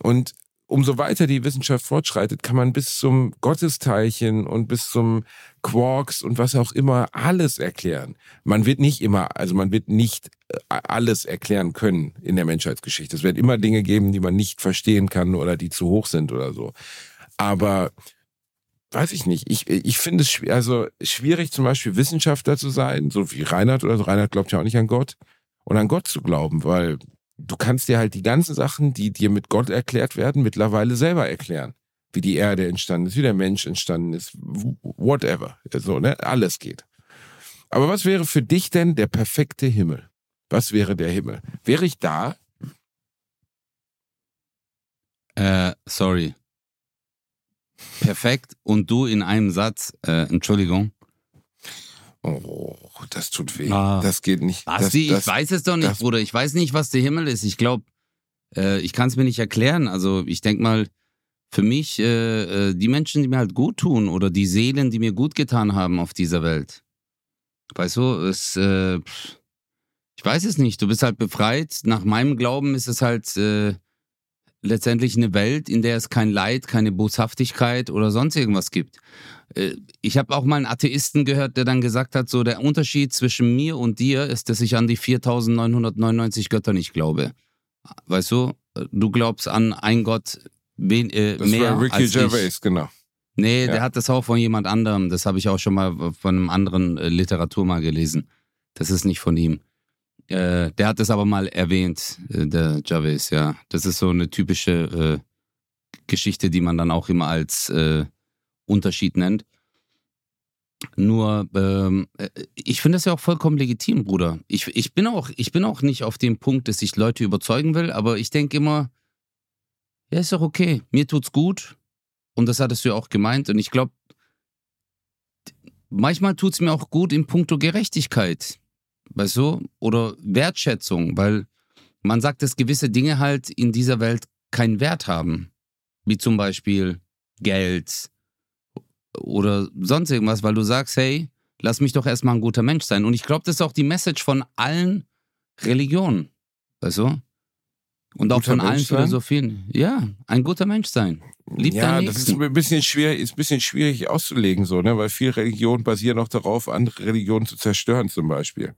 Und umso weiter die Wissenschaft fortschreitet, kann man bis zum Gottesteilchen und bis zum Quarks und was auch immer alles erklären. Man wird nicht immer, also man wird nicht äh, alles erklären können in der Menschheitsgeschichte. Es wird immer Dinge geben, die man nicht verstehen kann oder die zu hoch sind oder so. Aber weiß ich nicht. Ich, ich finde es schwer, also schwierig, zum Beispiel Wissenschaftler zu sein, so wie Reinhard oder so. Reinhard glaubt ja auch nicht an Gott. Und an Gott zu glauben, weil du kannst dir halt die ganzen Sachen, die dir mit Gott erklärt werden, mittlerweile selber erklären. Wie die Erde entstanden ist, wie der Mensch entstanden ist, whatever. So, ne? Alles geht. Aber was wäre für dich denn der perfekte Himmel? Was wäre der Himmel? Wäre ich da? Äh, sorry. Perfekt und du in einem Satz, äh, Entschuldigung. Oh, das tut weh. Ah. Das geht nicht. Basti, das, ich weiß es doch nicht, das, Bruder. Ich weiß nicht, was der Himmel ist. Ich glaube, äh, ich kann es mir nicht erklären. Also ich denke mal, für mich, äh, äh, die Menschen, die mir halt gut tun oder die Seelen, die mir gut getan haben auf dieser Welt. Weißt du, es, äh, ich weiß es nicht. Du bist halt befreit. Nach meinem Glauben ist es halt äh, letztendlich eine Welt, in der es kein Leid, keine Boshaftigkeit oder sonst irgendwas gibt. Äh, ich habe auch mal einen Atheisten gehört, der dann gesagt hat, so der Unterschied zwischen mir und dir ist, dass ich an die 4999 Götter nicht glaube. Weißt du, du glaubst an einen Gott wen, äh, das mehr war Ricky als Gervais, ich. genau. Nee, ja. der hat das auch von jemand anderem. Das habe ich auch schon mal von einem anderen äh, Literatur mal gelesen. Das ist nicht von ihm. Äh, der hat das aber mal erwähnt, äh, der Gervais, ja. Das ist so eine typische äh, Geschichte, die man dann auch immer als äh, Unterschied nennt. Nur, ähm, äh, ich finde das ja auch vollkommen legitim, Bruder. Ich, ich, bin auch, ich bin auch nicht auf dem Punkt, dass ich Leute überzeugen will, aber ich denke immer, ja, ist doch okay. Mir tut's gut. Und das hattest du ja auch gemeint. Und ich glaube, manchmal tut's mir auch gut in puncto Gerechtigkeit weißt du, oder Wertschätzung, weil man sagt, dass gewisse Dinge halt in dieser Welt keinen Wert haben, wie zum Beispiel Geld oder sonst irgendwas, weil du sagst, hey, lass mich doch erstmal ein guter Mensch sein. Und ich glaube, das ist auch die Message von allen Religionen, weißt du? Und auch von allen Philosophien. Ja, ein guter Mensch sein. Lieb ja, das ist ein bisschen schwierig, ist ein bisschen schwierig auszulegen, so, ne? Weil viele Religionen basieren auch darauf, andere Religionen zu zerstören, zum Beispiel.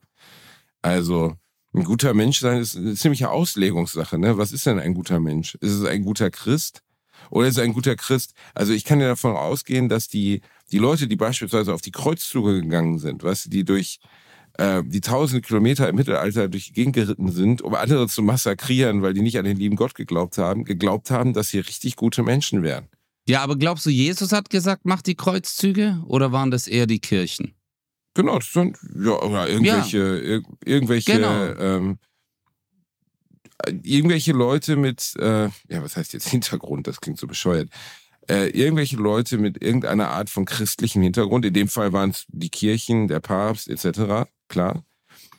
Also, ein guter Mensch sein ist eine ziemliche Auslegungssache. Ne? Was ist denn ein guter Mensch? Ist es ein guter Christ? Oder ist es ein guter Christ? Also ich kann ja davon ausgehen, dass die, die Leute, die beispielsweise auf die Kreuzzüge gegangen sind, du, die durch äh, die tausende Kilometer im Mittelalter durch die Gegend geritten sind, um andere zu massakrieren, weil die nicht an den lieben Gott geglaubt haben, geglaubt haben, dass sie richtig gute Menschen wären. Ja, aber glaubst du, Jesus hat gesagt, mach die Kreuzzüge? Oder waren das eher die Kirchen? Genau, das sind ja oder irgendwelche, ja. Ir irgendwelche, genau. ähm, irgendwelche Leute mit, äh, ja, was heißt jetzt Hintergrund? Das klingt so bescheuert. Äh, irgendwelche Leute mit irgendeiner Art von christlichem Hintergrund. In dem Fall waren es die Kirchen, der Papst etc. Klar,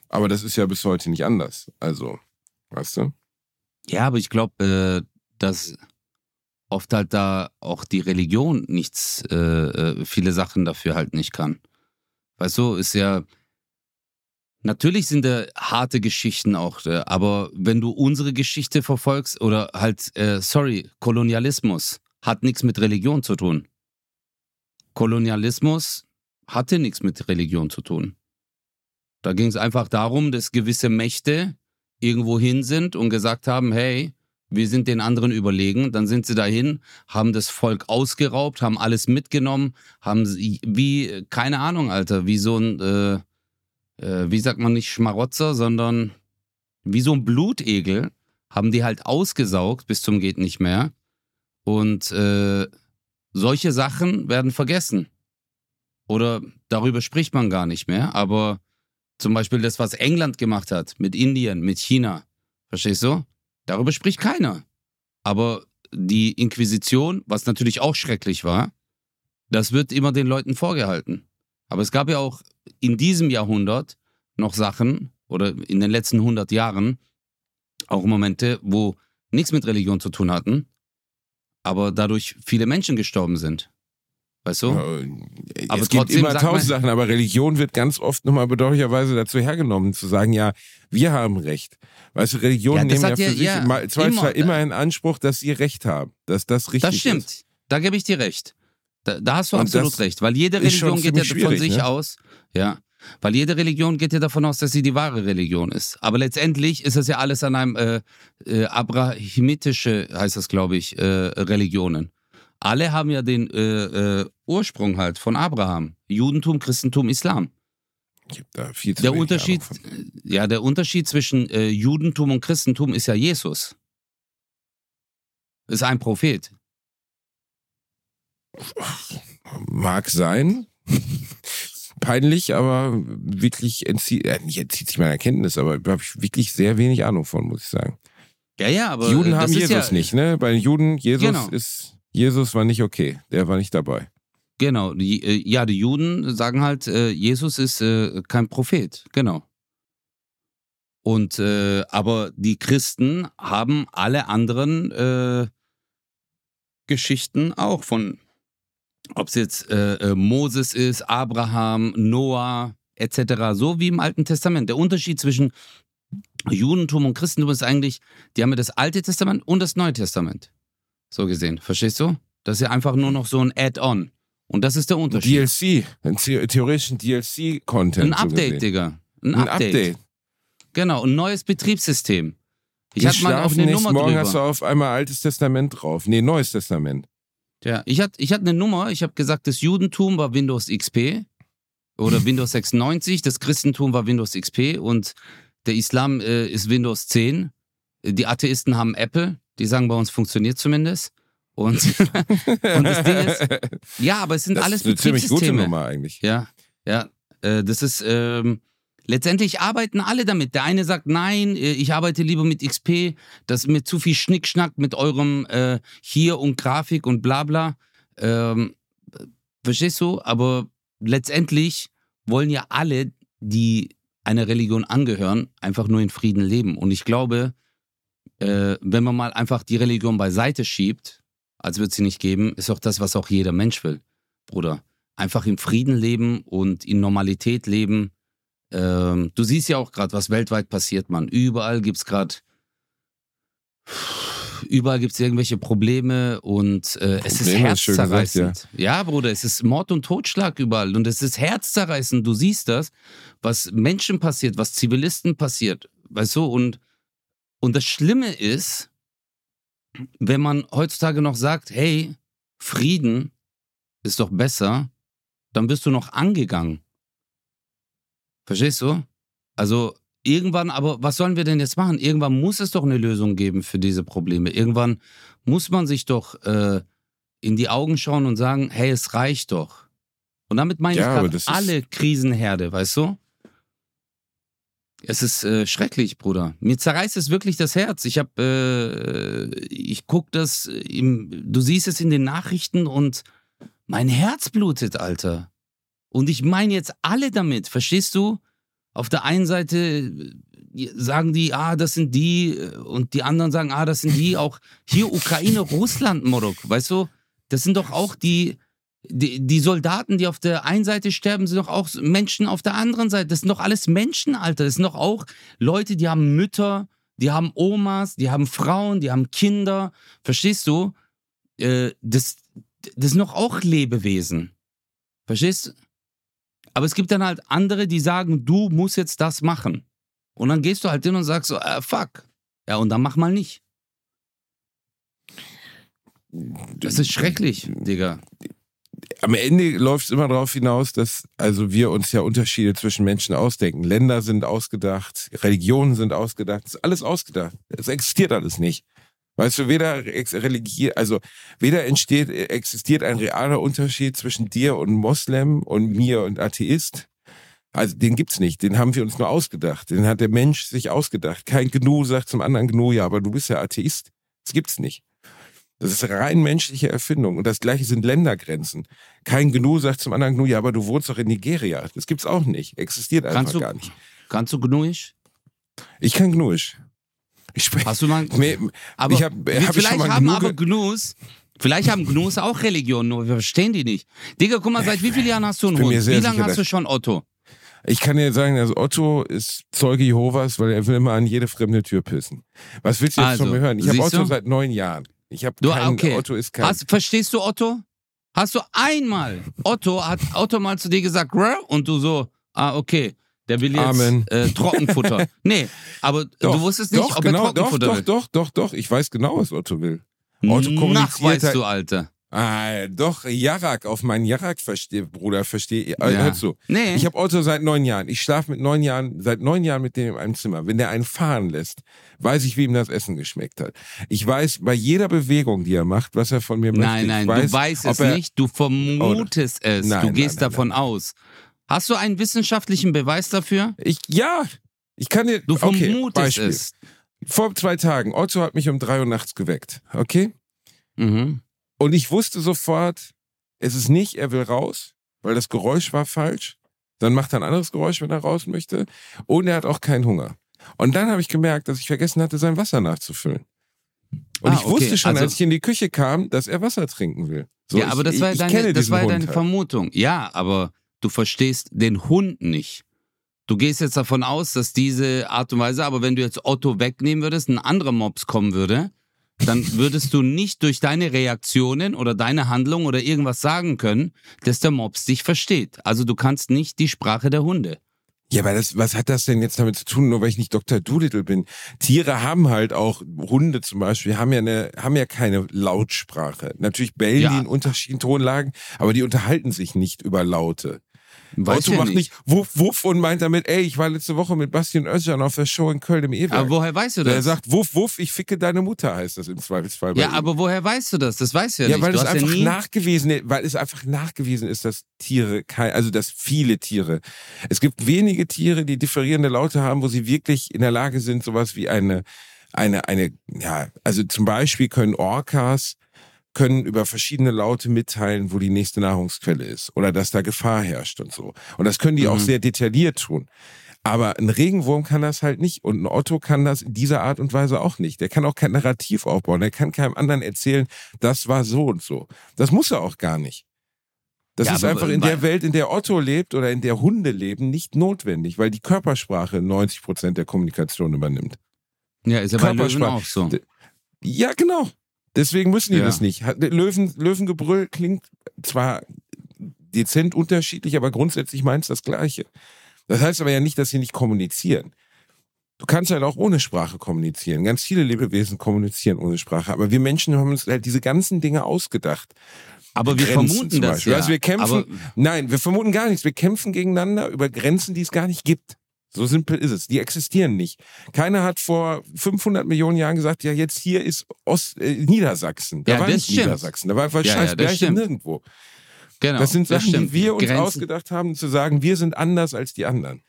aber das ist ja bis heute nicht anders. Also, weißt du? Ja, aber ich glaube, äh, dass oft halt da auch die Religion nichts, äh, äh, viele Sachen dafür halt nicht kann. Weißt du, ist ja. Natürlich sind da harte Geschichten auch, aber wenn du unsere Geschichte verfolgst oder halt, äh, sorry, Kolonialismus hat nichts mit Religion zu tun. Kolonialismus hatte nichts mit Religion zu tun. Da ging es einfach darum, dass gewisse Mächte irgendwo hin sind und gesagt haben, hey, wir sind den anderen überlegen. Dann sind sie dahin, haben das Volk ausgeraubt, haben alles mitgenommen, haben sie, wie, keine Ahnung, Alter, wie so ein, äh, äh, wie sagt man nicht Schmarotzer, sondern wie so ein Blutegel, haben die halt ausgesaugt bis zum geht nicht mehr. Und äh, solche Sachen werden vergessen. Oder darüber spricht man gar nicht mehr. Aber zum Beispiel das, was England gemacht hat mit Indien, mit China. Verstehst du? Darüber spricht keiner. Aber die Inquisition, was natürlich auch schrecklich war, das wird immer den Leuten vorgehalten. Aber es gab ja auch in diesem Jahrhundert noch Sachen oder in den letzten 100 Jahren auch Momente, wo nichts mit Religion zu tun hatten, aber dadurch viele Menschen gestorben sind. Weißt du? Ja, aber es gibt immer tausend Sachen, aber Religion wird ganz oft nochmal bedauerlicherweise dazu hergenommen, zu sagen, ja, wir haben Recht. Weißt du, Religionen ja, nehmen ja für ja, sich ja, immer, immer, immer in Anspruch, dass sie Recht haben, dass das richtig ist. Das stimmt, ist. da gebe ich dir recht. Da, da hast du Und absolut recht, weil jede Religion geht ja von sich ne? aus, ja, weil jede Religion geht ja davon aus, dass sie die wahre Religion ist. Aber letztendlich ist das ja alles an einem äh, äh, abrahamitische, heißt das glaube ich, äh, Religionen alle haben ja den äh, äh, Ursprung halt von Abraham. Judentum, Christentum, Islam. Habe da viel zu der Unterschied, Ja, der Unterschied zwischen äh, Judentum und Christentum ist ja Jesus. Ist ein Prophet. Mag sein. Peinlich, aber wirklich entzieht, äh, entzieht sich meine Erkenntnis, aber da habe ich wirklich sehr wenig Ahnung von, muss ich sagen. Ja, ja, aber. Die Juden haben Jesus ja, nicht, ne? Bei den Juden, Jesus genau. ist Jesus war nicht okay, der war nicht dabei. Genau, äh, ja, die Juden sagen halt, äh, Jesus ist äh, kein Prophet, genau. Und aber die Christen haben alle anderen Geschichten auch von, ob es jetzt Moses ist, Abraham, Noah etc., so wie im Alten Testament. Der Unterschied zwischen Judentum und Christentum ist eigentlich, die haben ja das Alte Testament und das Neue Testament. So gesehen. Verstehst du? Das ist ja einfach nur noch so ein Add-on. Und das ist der Unterschied. DLC, ein theoretischen DLC-Content. Ein Update, so Digga. Ein, ein Update. Update. Genau, ein neues Betriebssystem. Ich hatte mal auf eine nicht, Nummer morgen drüber. hast du auf einmal Altes Testament drauf. Nee, Neues Testament. Ja, ich hatte ich hatte eine Nummer, ich habe gesagt, das Judentum war Windows XP oder Windows 96, das Christentum war Windows XP und der Islam äh, ist Windows 10. Die Atheisten haben Apple die sagen, bei uns funktioniert zumindest. Und, und das Ding ist, ja, aber es sind das alles ist eine ziemlich gute Nummer eigentlich. Ja, ja. Äh, das ist, ähm, letztendlich arbeiten alle damit. Der eine sagt, nein, äh, ich arbeite lieber mit XP, das ist mir zu viel Schnickschnack mit eurem äh, hier und Grafik und bla bla. Ähm, verstehst du? Aber letztendlich wollen ja alle, die einer Religion angehören, einfach nur in Frieden leben. Und ich glaube, äh, wenn man mal einfach die Religion beiseite schiebt, als wird sie nicht geben, ist auch das, was auch jeder Mensch will, Bruder. Einfach im Frieden leben und in Normalität leben. Ähm, du siehst ja auch gerade, was weltweit passiert, man. Überall gibt es gerade überall gibt es irgendwelche Probleme und äh, es ist herzzerreißend. Gesagt, ja. ja. Bruder, es ist Mord und Totschlag überall und es ist herzzerreißend. Du siehst das, was Menschen passiert, was Zivilisten passiert, weißt du, und und das Schlimme ist, wenn man heutzutage noch sagt, hey, Frieden ist doch besser, dann bist du noch angegangen. Verstehst du? Also irgendwann, aber was sollen wir denn jetzt machen? Irgendwann muss es doch eine Lösung geben für diese Probleme. Irgendwann muss man sich doch äh, in die Augen schauen und sagen, hey, es reicht doch. Und damit meine ja, ich alle Krisenherde, weißt du? Es ist äh, schrecklich, Bruder. Mir zerreißt es wirklich das Herz. Ich habe, äh, ich guck das, im, du siehst es in den Nachrichten und mein Herz blutet, Alter. Und ich meine jetzt alle damit, verstehst du? Auf der einen Seite äh, sagen die, ah, das sind die, äh, und die anderen sagen, ah, das sind die. Auch hier Ukraine, Russland, Morok, weißt du? Das sind doch auch die, die, die, Soldaten, die auf der einen Seite sterben, sind doch auch Menschen auf der anderen Seite. Das sind doch alles Menschen, Alter. Das sind doch auch Leute, die haben Mütter, die haben Omas, die haben Frauen, die haben Kinder. Verstehst du? Äh, das, das sind doch auch Lebewesen. Verstehst du? Aber es gibt dann halt andere, die sagen, du musst jetzt das machen. Und dann gehst du halt hin und sagst so, äh, fuck. Ja, und dann mach mal nicht. Das ist schrecklich, Digga. Am Ende läuft es immer darauf hinaus, dass also wir uns ja Unterschiede zwischen Menschen ausdenken. Länder sind ausgedacht, Religionen sind ausgedacht, ist alles ausgedacht. Es existiert alles nicht. Weißt du, weder Religion, also weder entsteht, existiert ein realer Unterschied zwischen dir und Moslem und mir und Atheist. Also den gibt's nicht, den haben wir uns nur ausgedacht. Den hat der Mensch sich ausgedacht. Kein Gnu sagt zum anderen Gnu, ja, aber du bist ja Atheist. Das gibt's nicht. Das ist rein menschliche Erfindung. Und das gleiche sind Ländergrenzen. Kein Gnu sagt zum anderen Gnu, ja, aber du wohnst doch in Nigeria. Das gibt's auch nicht. Existiert einfach Kannst du, gar nicht. kannst du Gnuisch? Ich kann Gnuisch. Ich spreche. Hast du mal. Mir- Aber ich hab, hab ich vielleicht mal haben Gnu aber Gnus, vielleicht haben Gnus auch Religion, nur wir verstehen die nicht. Digga, guck mal, seit wie vielen Jahren hast du einen Hund? Wie lange hast du schon Otto? Ich kann dir sagen, also Otto ist Zeuge Jehovas, weil er will immer an jede fremde Tür pissen. Was willst du jetzt Also, von mir hören? Ich habe Otto du? seit neun Jahren. Ich habe Du, keinen, okay. Otto ist kein. Hast, verstehst du Otto? Hast du einmal, Otto, hat Otto mal zu dir gesagt, und du so, ah, okay, der will jetzt Amen. äh, Trockenfutter. nee, aber Doch, du wusstest nicht, doch, ob genau, er doch, Trockenfutter doch, will. doch, doch, doch. Ich weiß genau, was Otto will. Otto Nach kommuniziert weißt halt- du, Alter. Ah, doch, Jarak, auf meinen Jarak verstehe, Bruder, verstehe. Äh, Ja. Hör zu. Nee. Ich habe Otto seit neun Jahren. Ich schlafe mit neun Jahren, seit neun Jahren mit dem in einem Zimmer. Wenn der einen fahren lässt, weiß ich, wie ihm das Essen geschmeckt hat. Ich weiß bei jeder Bewegung, die er macht, was er von mir möchte. Nein, nein, weiß, du weißt es er, nicht, du vermutest es, Nein, du nein, gehst nein, davon aus. Hast du einen wissenschaftlichen Beweis dafür? Ich, ja, ich kann dir. Du okay, vermutest Beispiel. es. Vor zwei Tagen, Otto hat mich um drei Uhr nachts geweckt. Okay? Mhm. Und ich wusste sofort, es ist nicht, er will raus, weil das Geräusch war falsch. Dann macht er ein anderes Geräusch, wenn er raus möchte. Und er hat auch keinen Hunger. Und dann habe ich gemerkt, dass ich vergessen hatte, sein Wasser nachzufüllen. Und Ah, ich wusste okay, schon, also- als ich in die Küche kam, dass er Wasser trinken will. So, ja, ich- aber das ich, war, ich deine, kenne das war Hund deine halt. Vermutung. Ja, aber du verstehst den Hund nicht. Du gehst jetzt davon aus, dass diese Art und Weise, aber wenn du jetzt Otto wegnehmen würdest, ein anderer Mops kommen würde, dann würdest du nicht durch deine Reaktionen oder deine Handlung oder irgendwas sagen können, dass der Mops dich versteht. Also du kannst nicht die Sprache der Hunde. Ja, aber das, was hat das denn jetzt damit zu tun, nur weil ich nicht Dr. Doolittle bin? Tiere haben halt auch, Hunde zum Beispiel, haben ja eine, haben ja keine Lautsprache. Natürlich bellen Ja. die in unterschiedlichen Tonlagen, aber die unterhalten sich nicht über Laute. Weiß Otto ja macht nicht wuff, wuff und meint damit, ey, ich war letzte Woche mit Bastian Özcan auf der Show in Köln im Ewerk. Aber woher weißt du Der das? sagt, wuff, wuff, ich ficke deine Mutter, heißt das im Zweifelsfall. ja, ihm. aber woher weißt du das? Das weißt du ja, Ja, nicht. weil du es ja einfach nie nachgewiesen, weil es einfach nachgewiesen ist, dass Tiere also dass viele Tiere. Es gibt wenige Tiere, die differierende Laute haben, wo sie wirklich in der Lage sind, sowas wie eine, eine, eine, ja, also zum Beispiel können Orcas können über verschiedene Laute mitteilen, wo die nächste Nahrungsquelle ist oder dass da Gefahr herrscht und so. Und das können die auch Mhm. sehr detailliert tun. Aber ein Regenwurm kann das halt nicht und ein Otto kann das in dieser Art und Weise auch nicht. Der kann auch kein Narrativ aufbauen. Der kann keinem anderen erzählen, das war so und so. Das muss er auch gar nicht. Das Ja, ist einfach in der Welt, in der Otto lebt oder in der Hunde leben, nicht notwendig, weil die Körpersprache 90 Prozent der Kommunikation übernimmt. Ja, ist ja bei Löwen auch so. Ja, genau. Deswegen müssen die Ja. das nicht. Löwen, Löwengebrüll klingt zwar dezent unterschiedlich, aber grundsätzlich meint es das Gleiche. Das heißt aber ja nicht, dass sie nicht kommunizieren. Du kannst halt auch ohne Sprache kommunizieren. Ganz viele Lebewesen kommunizieren ohne Sprache. Aber wir Menschen haben uns halt diese ganzen Dinge ausgedacht. Aber wir Grenzen vermuten das Beispiel. ja. Also wir kämpfen, nein, wir vermuten gar nichts. Wir kämpfen gegeneinander über Grenzen, die es gar nicht gibt. So simpel ist es. Die existieren nicht. Keiner hat vor 500 Millionen Jahren gesagt, ja, jetzt hier ist Ost, äh, Niedersachsen. Da Ja, war das nicht stimmt. Niedersachsen. Da war einfach Ja, scheiß ja, das stimmt. nirgendwo. genau, das sind Sachen, stimmt. die wir uns Grenzen- ausgedacht haben, zu sagen, wir sind anders als die anderen.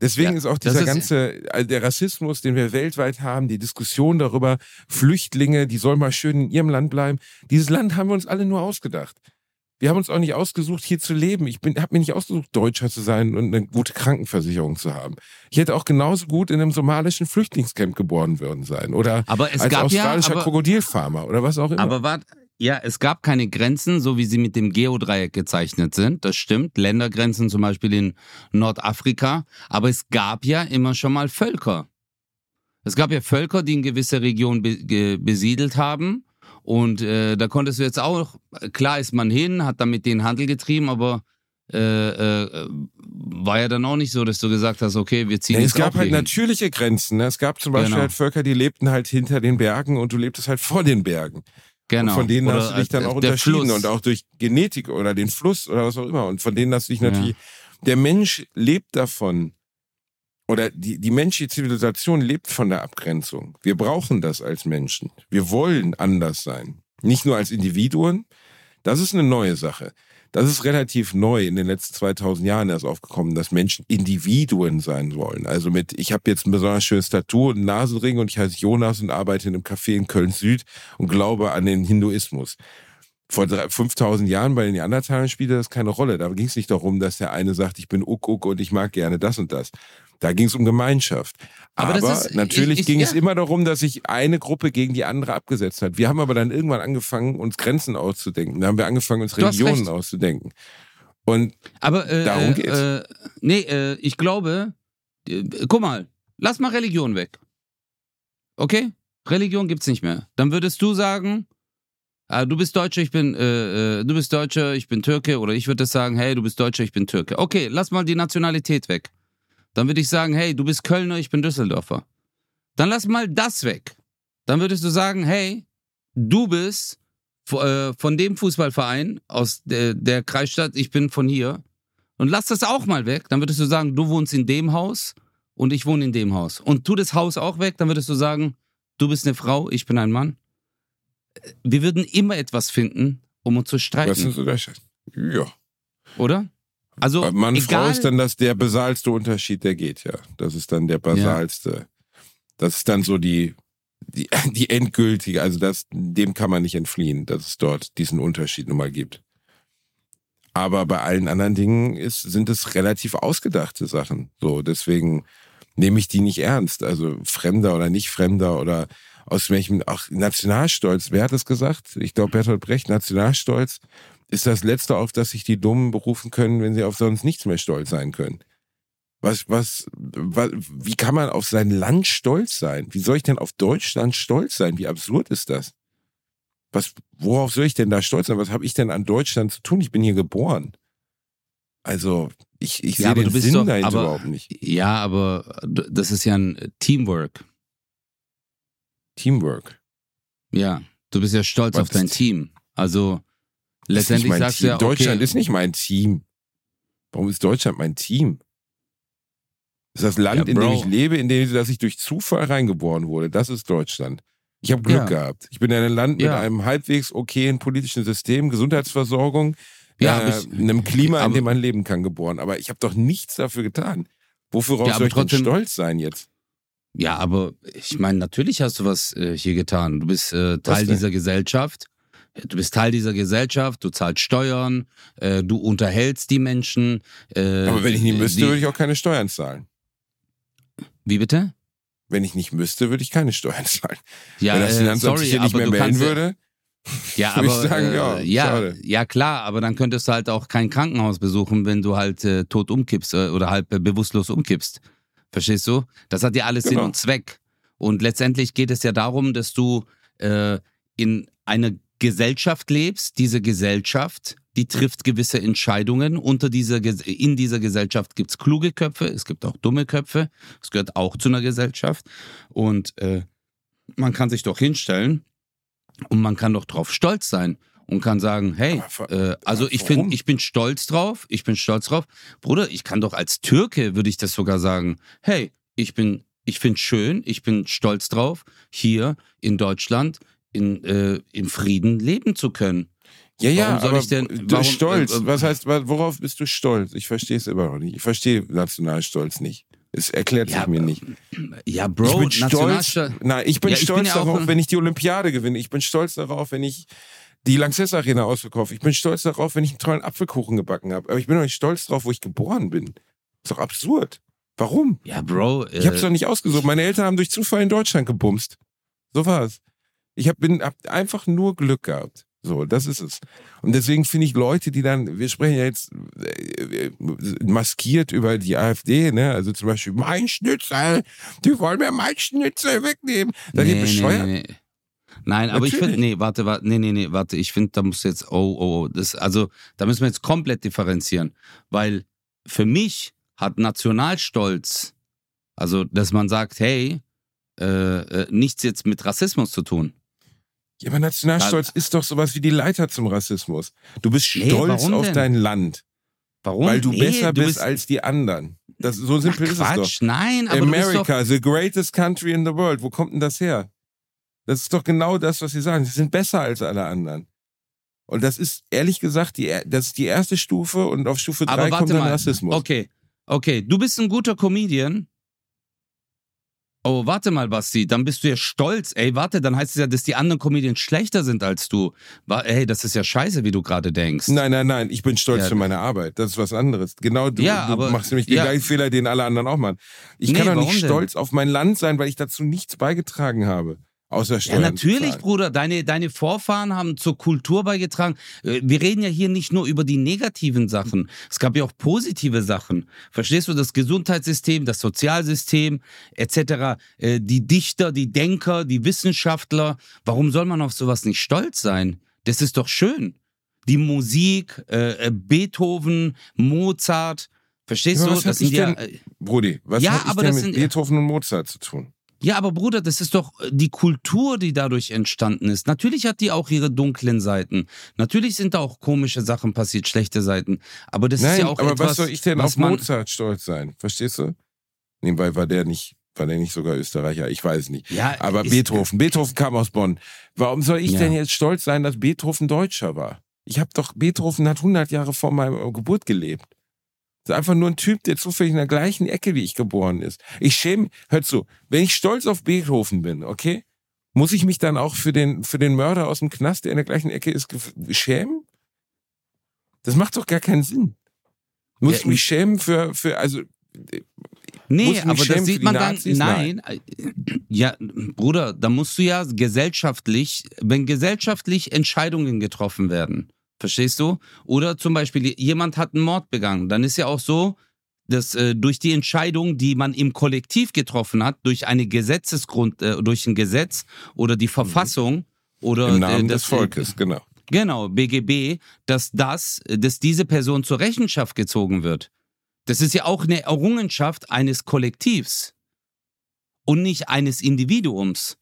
Deswegen Ja, ist auch das dieser ist- ganze, der Rassismus, den wir weltweit haben, die Diskussion darüber, Flüchtlinge, die sollen mal schön in ihrem Land bleiben. Dieses Land haben wir uns alle nur ausgedacht. Wir haben uns auch nicht ausgesucht, hier zu leben. Ich bin, habe mir nicht ausgesucht, Deutscher zu sein und eine gute Krankenversicherung zu haben. Ich hätte auch genauso gut in einem somalischen Flüchtlingscamp geboren worden sein oder als gab ja, australischer aber, Krokodilfarmer oder was auch immer. aber wart, ja, es gab keine Grenzen, so wie sie mit dem Geodreieck gezeichnet sind. Das stimmt. Ländergrenzen zum Beispiel in Nordafrika. Aber es gab ja immer schon mal Völker. Es gab ja Völker, die in gewisse Regionen be besiedelt haben. Und äh, da konntest du jetzt auch, klar ist man hin, hat damit den Handel getrieben, aber äh, äh, war ja dann auch nicht so, dass du gesagt hast, okay, wir ziehen jetzt es gab halt hin. natürliche Grenzen. Ne? Es gab zum Beispiel Genau. halt Völker, die lebten halt hinter den Bergen und du lebtest halt vor den Bergen. Genau. Und von denen Oder hast du dich dann auch unterschieden Fluss. und auch durch Genetik oder den Fluss oder was auch immer. Und von denen hast du dich Ja. natürlich. Der Mensch lebt davon. Oder die, die menschliche Zivilisation lebt von der Abgrenzung. Wir brauchen das als Menschen. Wir wollen anders sein. Nicht nur als Individuen. Das ist eine neue Sache. Das ist relativ neu in den letzten 2000 Jahren erst aufgekommen, dass Menschen Individuen sein wollen. Also mit, ich habe jetzt ein besonders schönes Tattoo, einen Nasenring und ich heiße Jonas und arbeite in einem Café in Köln Süd und glaube an den Hinduismus. Vor drei- 5000 Jahren bei den Neandertalern spielte das keine Rolle. Da ging es nicht darum, dass der eine sagt, ich bin Uk Uk und ich mag gerne das und das. Da ging es um Gemeinschaft. Aber Aber, ist- natürlich ich- ich- ging es ja. immer darum, dass sich eine Gruppe gegen die andere abgesetzt hat. Wir haben aber dann irgendwann angefangen, uns Grenzen auszudenken. Da haben wir angefangen, uns Du Religionen auszudenken. Und Aber äh, Darum äh, geht's. Äh, nee, äh, ich glaube, äh, guck mal, lass mal Religion weg. Okay? Religion gibt's nicht mehr. Dann würdest du sagen, ah, du bist Deutscher, ich bin, äh, äh, du bist Deutscher, ich bin Türke, oder ich würde sagen, hey, du bist Deutscher, ich bin Türke. Okay, lass mal die Nationalität weg. Dann würde ich sagen, hey, du bist Kölner, ich bin Düsseldorfer. Dann lass mal das weg. Dann würdest du sagen, hey, du bist äh, von dem Fußballverein aus der, der Kreisstadt, ich bin von hier. Und lass das auch mal weg. Dann würdest du sagen, du wohnst in dem Haus und ich wohne in dem Haus. Und tu das Haus auch weg, dann würdest du sagen, du bist eine Frau, ich bin ein Mann. Wir würden immer etwas finden, um uns zu streiten, ist so? Ja. oder? Also, Aber Frau egal, ist dann das, der basalste Unterschied, der geht, ja. Das ist dann der basalste. Das ist dann so die, die, die endgültige, also das, dem kann man nicht entfliehen, dass es dort diesen Unterschied nun mal gibt. Aber bei allen anderen Dingen ist, sind es relativ ausgedachte Sachen. So, deswegen nehme ich die nicht ernst. Also Fremder oder nicht Fremder oder aus welchem, auch Nationalstolz. Wer hat es gesagt? Ich glaube, Bertolt Brecht, Nationalstolz ist das Letzte, auf das sich die Dummen berufen können, wenn sie auf sonst nichts mehr stolz sein können. Was, was, was, wie kann man auf sein Land stolz sein? Wie soll ich denn auf Deutschland stolz sein? Wie absurd ist das? Was, worauf soll ich denn da stolz sein? Was habe ich denn an Deutschland zu tun? Ich bin hier geboren. Also, ich, ich Ja, sehe den Sinn doch- dahinter aber- überhaupt nicht. Ja, aber das ist ja ein Teamwork. Teamwork. Ja, du bist ja stolz Was auf dein Team. Also letztendlich mein sagst Team. du ja, okay, Deutschland ist nicht mein Team. Warum ist Deutschland mein Team? Das ist das Land, Ja, in dem ich lebe, in dem dass ich durch Zufall reingeboren wurde. Das ist Deutschland. Ich habe Glück Ja. gehabt. Ich bin in einem Land mit Ja. einem halbwegs okayen politischen System, Gesundheitsversorgung, Ja, äh, ich- einem Klima, in aber- dem man leben kann, geboren. Aber ich habe doch nichts dafür getan. Wofür Ja, soll ich trotzdem- denn stolz sein jetzt? Ja, aber ich meine, natürlich hast du was äh, hier getan. Du bist äh, Teil dieser Gesellschaft. Du bist Teil dieser Gesellschaft, du zahlst Steuern, äh, du unterhältst die Menschen. Äh, Aber wenn ich nicht äh, müsste, die, würde ich auch keine Steuern zahlen. Wie bitte? Wenn ich nicht müsste, würde ich keine Steuern zahlen. Ja, Wenn das äh, Finanzamt sorry, sich hier nicht mehr melden würde, Ja, würde aber ich sagen, äh, ja, ja, ja, klar, aber dann könntest du halt auch kein Krankenhaus besuchen, wenn du halt äh, tot umkippst äh, oder halt äh, bewusstlos umkippst. Verstehst du? Das hat ja alles Sinn Genau. und Zweck. Und letztendlich geht es ja darum, dass du äh, in einer Gesellschaft lebst. Diese Gesellschaft, die trifft gewisse Entscheidungen. Unter dieser, in dieser Gesellschaft gibt es kluge Köpfe, es gibt auch dumme Köpfe. Es gehört auch zu einer Gesellschaft. Und äh, man kann sich doch hinstellen und man kann doch drauf stolz sein und kann sagen, hey, äh, also ich finde, ich bin stolz drauf, ich bin stolz drauf. Bruder, ich kann doch als Türke, würde ich das sogar sagen, hey, ich bin, ich finde schön, ich bin stolz drauf, hier in Deutschland in, äh, in Frieden leben zu können. Ja, ja, Warum soll aber ich denn- du- warum- stolz. äh, äh, Was heißt, worauf bist du stolz? Ich verstehe es immer noch nicht. Ich verstehe Nationalstolz nicht. Es erklärt Ja, sich mir nicht. Ja, Ich Bro, bin stolz. Nein, ich bin Ja, ich bin stolz ja darauf, wenn ich die Olympiade gewinne. Ich bin stolz darauf, wenn ich die Lanxess Arena ausverkaufe. Ich bin stolz darauf, wenn ich einen tollen Apfelkuchen gebacken habe. Aber ich bin doch nicht stolz darauf, wo ich geboren bin. Ist doch absurd. Warum? Ja, Bro. Äh, Ich habe es doch nicht ausgesucht. Meine Eltern haben durch Zufall in Deutschland gebumst. So war's. Ich hab, bin hab einfach nur Glück gehabt. So, das ist es. Und deswegen finde ich Leute, die dann, wir sprechen ja jetzt äh, maskiert über die AfD, ne? Also zum Beispiel, mein Schnitzel, die wollen mir mein Schnitzel wegnehmen. Seid ihr bescheuert? Nee, nee. Nein, aber ich Natürlich. finde, nee, warte, warte, nee, nee, nee, warte, ich finde, da muss jetzt, oh, oh, oh, das, also, da müssen wir jetzt komplett differenzieren, weil für mich hat Nationalstolz, also, dass man sagt, hey, äh, äh, nichts jetzt mit Rassismus zu tun. Ja, aber Nationalstolz ist doch sowas wie die Leiter zum Rassismus. Du bist Nee, stolz auf denn? dein Land, Warum? weil du Nee, besser du bist als die anderen. Das, so simpel Ach, ist es doch. Quatsch, nein, aber du bist doch, America, the greatest country in the world. Wo kommt denn das her? Das ist doch genau das, was sie sagen. Sie sind besser als alle anderen. Und das ist ehrlich gesagt, die, das ist die erste Stufe und auf Stufe aber drei warte kommt dann mal, Rassismus. okay, okay, du bist ein guter Comedian, Oh, warte mal, Basti, dann bist du ja stolz. Ey, warte, dann heißt es ja, dass die anderen Comedians schlechter sind als du. Ey, das ist ja scheiße, wie du gerade denkst. Nein, nein, nein, ich bin stolz Ja. für meine Arbeit. Das ist was anderes. Genau, du, Ja, du aber- machst nämlich den ja. gleichen Fehler, den alle anderen auch machen. Ich Nee, kann doch nicht denn? stolz auf mein Land sein, weil ich dazu nichts beigetragen habe. Außer Ja, Steuern. natürlich, bezahlen. Bruder. Deine, deine Vorfahren haben zur Kultur beigetragen. Äh, Wir reden ja hier nicht nur über die negativen Sachen. Es gab ja auch positive Sachen. Verstehst du? Das Gesundheitssystem, das Sozialsystem etc. Äh, Die Dichter, die Denker, die Wissenschaftler. Warum soll man auf sowas nicht stolz sein? Das ist doch schön. Die Musik, äh, Beethoven, Mozart. Verstehst Ja, du? Das sind ja. Brudi, was Ja, hat ich denn das mit sind- Beethoven und Mozart zu tun? Ja, aber Bruder, das ist doch äh, die Kultur, die dadurch entstanden ist. Natürlich hat die auch ihre dunklen Seiten. Natürlich sind da auch komische Sachen passiert, schlechte Seiten. Aber das ist Nein, ja auch aber etwas, was soll ich denn auf Mozart stolz sein? Verstehst du? Nebenbei war der nicht, war der nicht sogar Österreicher? Ich weiß nicht. Ja, Aber ist- Beethoven, Beethoven kam aus Bonn. Warum soll ich Ja. denn jetzt stolz sein, dass Beethoven Deutscher war? Ich habe doch, Beethoven hat 100 Jahre vor meiner Geburt gelebt. Das ist einfach nur ein Typ, der zufällig in der gleichen Ecke wie ich geboren ist. Ich schäme, hör zu, wenn ich stolz auf Beethoven bin, okay, muss ich mich dann auch für den, für den Mörder aus dem Knast, der in der gleichen Ecke ist, schämen? Das macht doch gar keinen Sinn. Muss Ja, ich mich schämen für, für, also, muss Nee, aber das sieht man dann. Nazis? Nein. äh, Ja, Bruder, da musst du ja gesellschaftlich, wenn gesellschaftlich Entscheidungen getroffen werden, verstehst du? Oder zum Beispiel jemand hat einen Mord begangen, dann ist ja auch so, dass äh, durch die Entscheidung, die man im Kollektiv getroffen hat, durch eine Gesetzesgrund, äh, durch ein Gesetz oder die Verfassung oder Mhm. Im Namen äh, des das, Volkes, genau. Genau, BGB, dass das, dass diese Person zur Rechenschaft gezogen wird. Das ist ja auch eine Errungenschaft eines Kollektivs und nicht eines Individuums.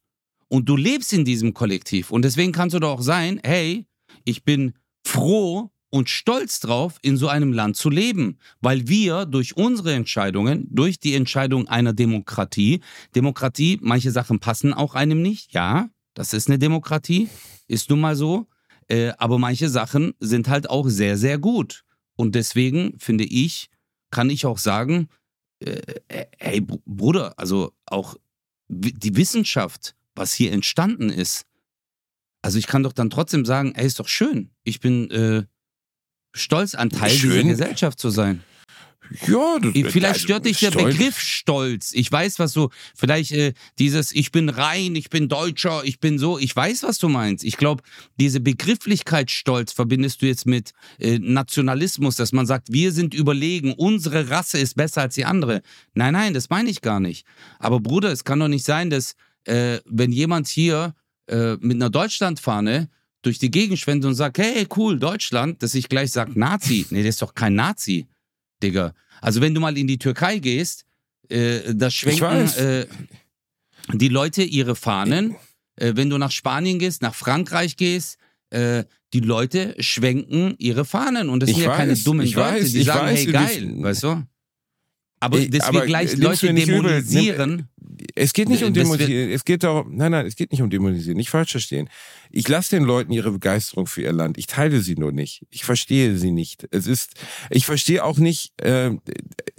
Und du lebst in diesem Kollektiv. Und deswegen kannst du doch auch sein, hey, ich bin froh und stolz drauf, in so einem Land zu leben, weil wir durch unsere Entscheidungen, durch die Entscheidung einer Demokratie, Demokratie, manche Sachen passen auch einem nicht, ja, das ist eine Demokratie, ist nun mal so, äh, aber manche Sachen sind halt auch sehr, sehr gut. Und deswegen finde ich, kann ich auch sagen, äh, äh, hey Br- Bruder, also auch die Wissenschaft, was hier entstanden ist, also ich kann doch dann trotzdem sagen, ey, ist doch schön. Ich bin äh, stolz, ein Teil dieser Schön. Gesellschaft zu sein. Ja, das, Vielleicht stört dich der stolz- Begriff Stolz. Ich weiß, was so, vielleicht äh, dieses Ich bin rein, ich bin Deutscher, ich bin so, ich weiß, was du meinst. Ich glaube, diese Begrifflichkeit Stolz verbindest du jetzt mit äh, Nationalismus, dass man sagt, wir sind überlegen, unsere Rasse ist besser als die andere. Nein, nein, das meine ich gar nicht. Aber Bruder, es kann doch nicht sein, dass äh, wenn jemand hier äh, mit einer Deutschlandfahne durch die Gegend schwenkt und sagt, hey, cool, Deutschland, dass ich gleich sage, Nazi. Nee, der ist doch kein Nazi. Digga. Also wenn du mal in die Türkei gehst, äh, da schwenken äh, die Leute ihre Fahnen. Äh, wenn du nach Spanien gehst, nach Frankreich gehst, äh, die Leute schwenken ihre Fahnen. Und das Ich sind ja keine weiß, dummen ich Leute, weiß, die sagen, weiß, hey, geil, weißt du? Aber dass aber wir gleich Leute dämonisieren. Es geht nicht um Dämonisieren. Es geht darum, nein, nein, es geht nicht um Dämonisieren. Nicht falsch verstehen. Ich lasse den Leuten ihre Begeisterung für ihr Land. Ich teile sie nur nicht. Ich verstehe sie nicht. Es ist, ich verstehe auch nicht, äh,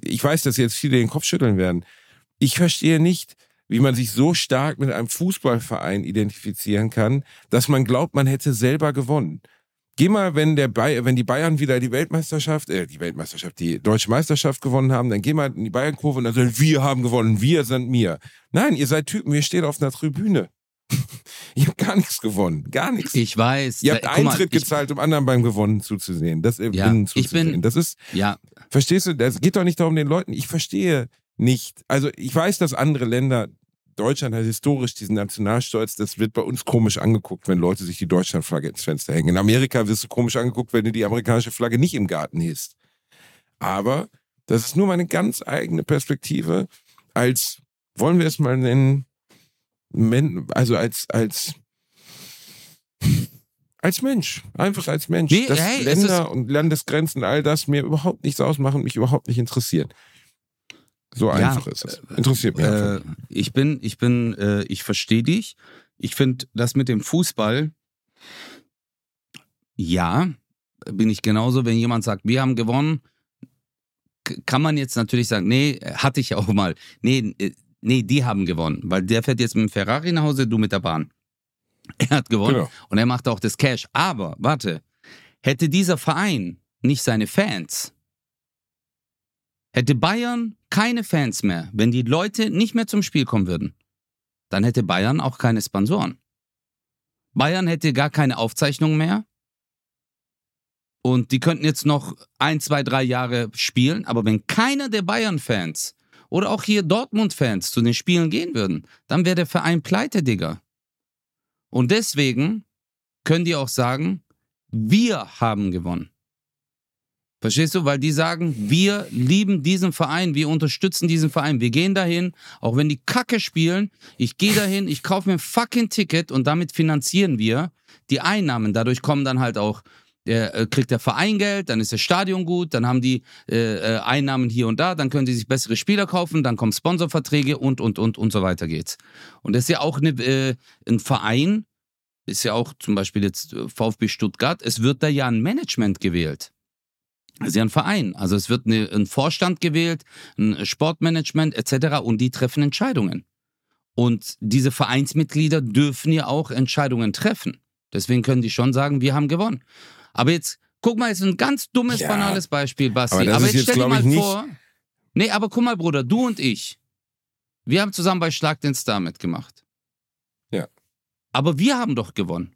ich weiß, dass jetzt viele den Kopf schütteln werden. Ich verstehe nicht, wie man sich so stark mit einem Fußballverein identifizieren kann, dass man glaubt, man hätte selber gewonnen. Geh mal, wenn der Bay wenn die Bayern wieder die Weltmeisterschaft, äh, die Weltmeisterschaft, die deutsche Meisterschaft gewonnen haben, dann geh mal in die Bayernkurve und dann sagen, wir haben gewonnen, wir sind mir. Nein, ihr seid Typen, ihr steht auf einer Tribüne. ihr habt gar nichts gewonnen, gar nichts. Ich weiß. ihr habt da- mal, Eintritt ich- gezahlt, um anderen beim Gewonnen zuzusehen. Das äh, Ja, Gewinnen ich bin- zuzusehen. das ist, Ja, verstehst du, das geht doch nicht darum, den Leuten, ich verstehe nicht. Also ich weiß, dass andere Länder Deutschland hat historisch diesen Nationalstolz, das wird bei uns komisch angeguckt, wenn Leute sich die Deutschlandflagge ins Fenster hängen. In Amerika wirst du komisch angeguckt, wenn du die amerikanische Flagge nicht im Garten hisst. Aber das ist nur meine ganz eigene Perspektive als, wollen wir es mal nennen, also als, als, als Mensch, einfach als Mensch. Wie? Dass Hey, Länder und Landesgrenzen, all das mir überhaupt nichts ausmachen, mich überhaupt nicht interessieren. So Ja, einfach ist es. Interessiert mich einfach. Äh, ich bin, ich bin, äh, ich verstehe dich. Ich finde das mit dem Fußball, ja, bin ich genauso, wenn jemand sagt, wir haben gewonnen, kann man jetzt natürlich sagen, nee, hatte ich auch mal. Nee, äh, nee, die haben gewonnen, weil der fährt jetzt mit dem Ferrari nach Hause, du mit der Bahn. Er hat gewonnen Genau. und er macht auch das Cash. Aber, warte, hätte dieser Verein nicht seine Fans, hätte Bayern keine Fans mehr, wenn die Leute nicht mehr zum Spiel kommen würden, dann hätte Bayern auch keine Sponsoren. Bayern hätte gar keine Aufzeichnung mehr. Und die könnten jetzt noch ein, zwei, drei Jahre spielen. Aber wenn keiner der Bayern-Fans oder auch hier Dortmund-Fans zu den Spielen gehen würden, dann wäre der Verein pleite, Digga. Und deswegen können die auch sagen, wir haben gewonnen. Verstehst du? Weil die sagen, wir lieben diesen Verein, wir unterstützen diesen Verein, wir gehen dahin, auch wenn die Kacke spielen, ich gehe dahin, ich kaufe mir ein fucking Ticket und damit finanzieren wir die Einnahmen. Dadurch kommen dann halt auch, äh, kriegt der Verein Geld, dann ist das Stadion gut, dann haben die äh, äh, Einnahmen hier und da, dann können die sich bessere Spieler kaufen, dann kommen Sponsorverträge und, und, und, und so weiter geht's. Und das ist ja auch eine, äh, ein Verein, ist ja auch zum Beispiel jetzt äh, VfB Stuttgart, es wird da ja ein Management gewählt. Das ist ja ein Verein. Also es wird eine, ein Vorstand gewählt, ein Sportmanagement etc. und die treffen Entscheidungen. Und diese Vereinsmitglieder dürfen ja auch Entscheidungen treffen. Deswegen können die schon sagen, wir haben gewonnen. Aber jetzt, guck mal, jetzt ein ganz dummes, Ja, banales Beispiel, Basti. aber das ist jetzt, stell dir mal vor. Nee, aber guck mal, Bruder, du und ich. Wir haben zusammen bei Schlag den Star mitgemacht. Ja. Aber wir haben doch gewonnen.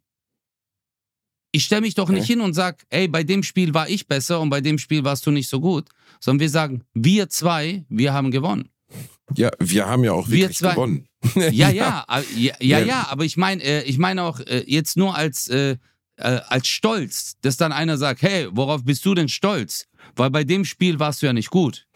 Ich stelle mich doch nicht Okay. hin und sag, ey, bei dem Spiel war ich besser und bei dem Spiel warst du nicht so gut, sondern wir sagen, wir zwei, wir haben gewonnen. Ja, wir haben ja auch Wir wirklich zwei- gewonnen. Ja, ja, ja, ja, Ja. aber ich meine, äh, ich meine auch äh, jetzt nur als äh, äh, als Stolz, dass dann einer sagt, hey, worauf bist du denn stolz? Weil bei dem Spiel warst du ja nicht gut.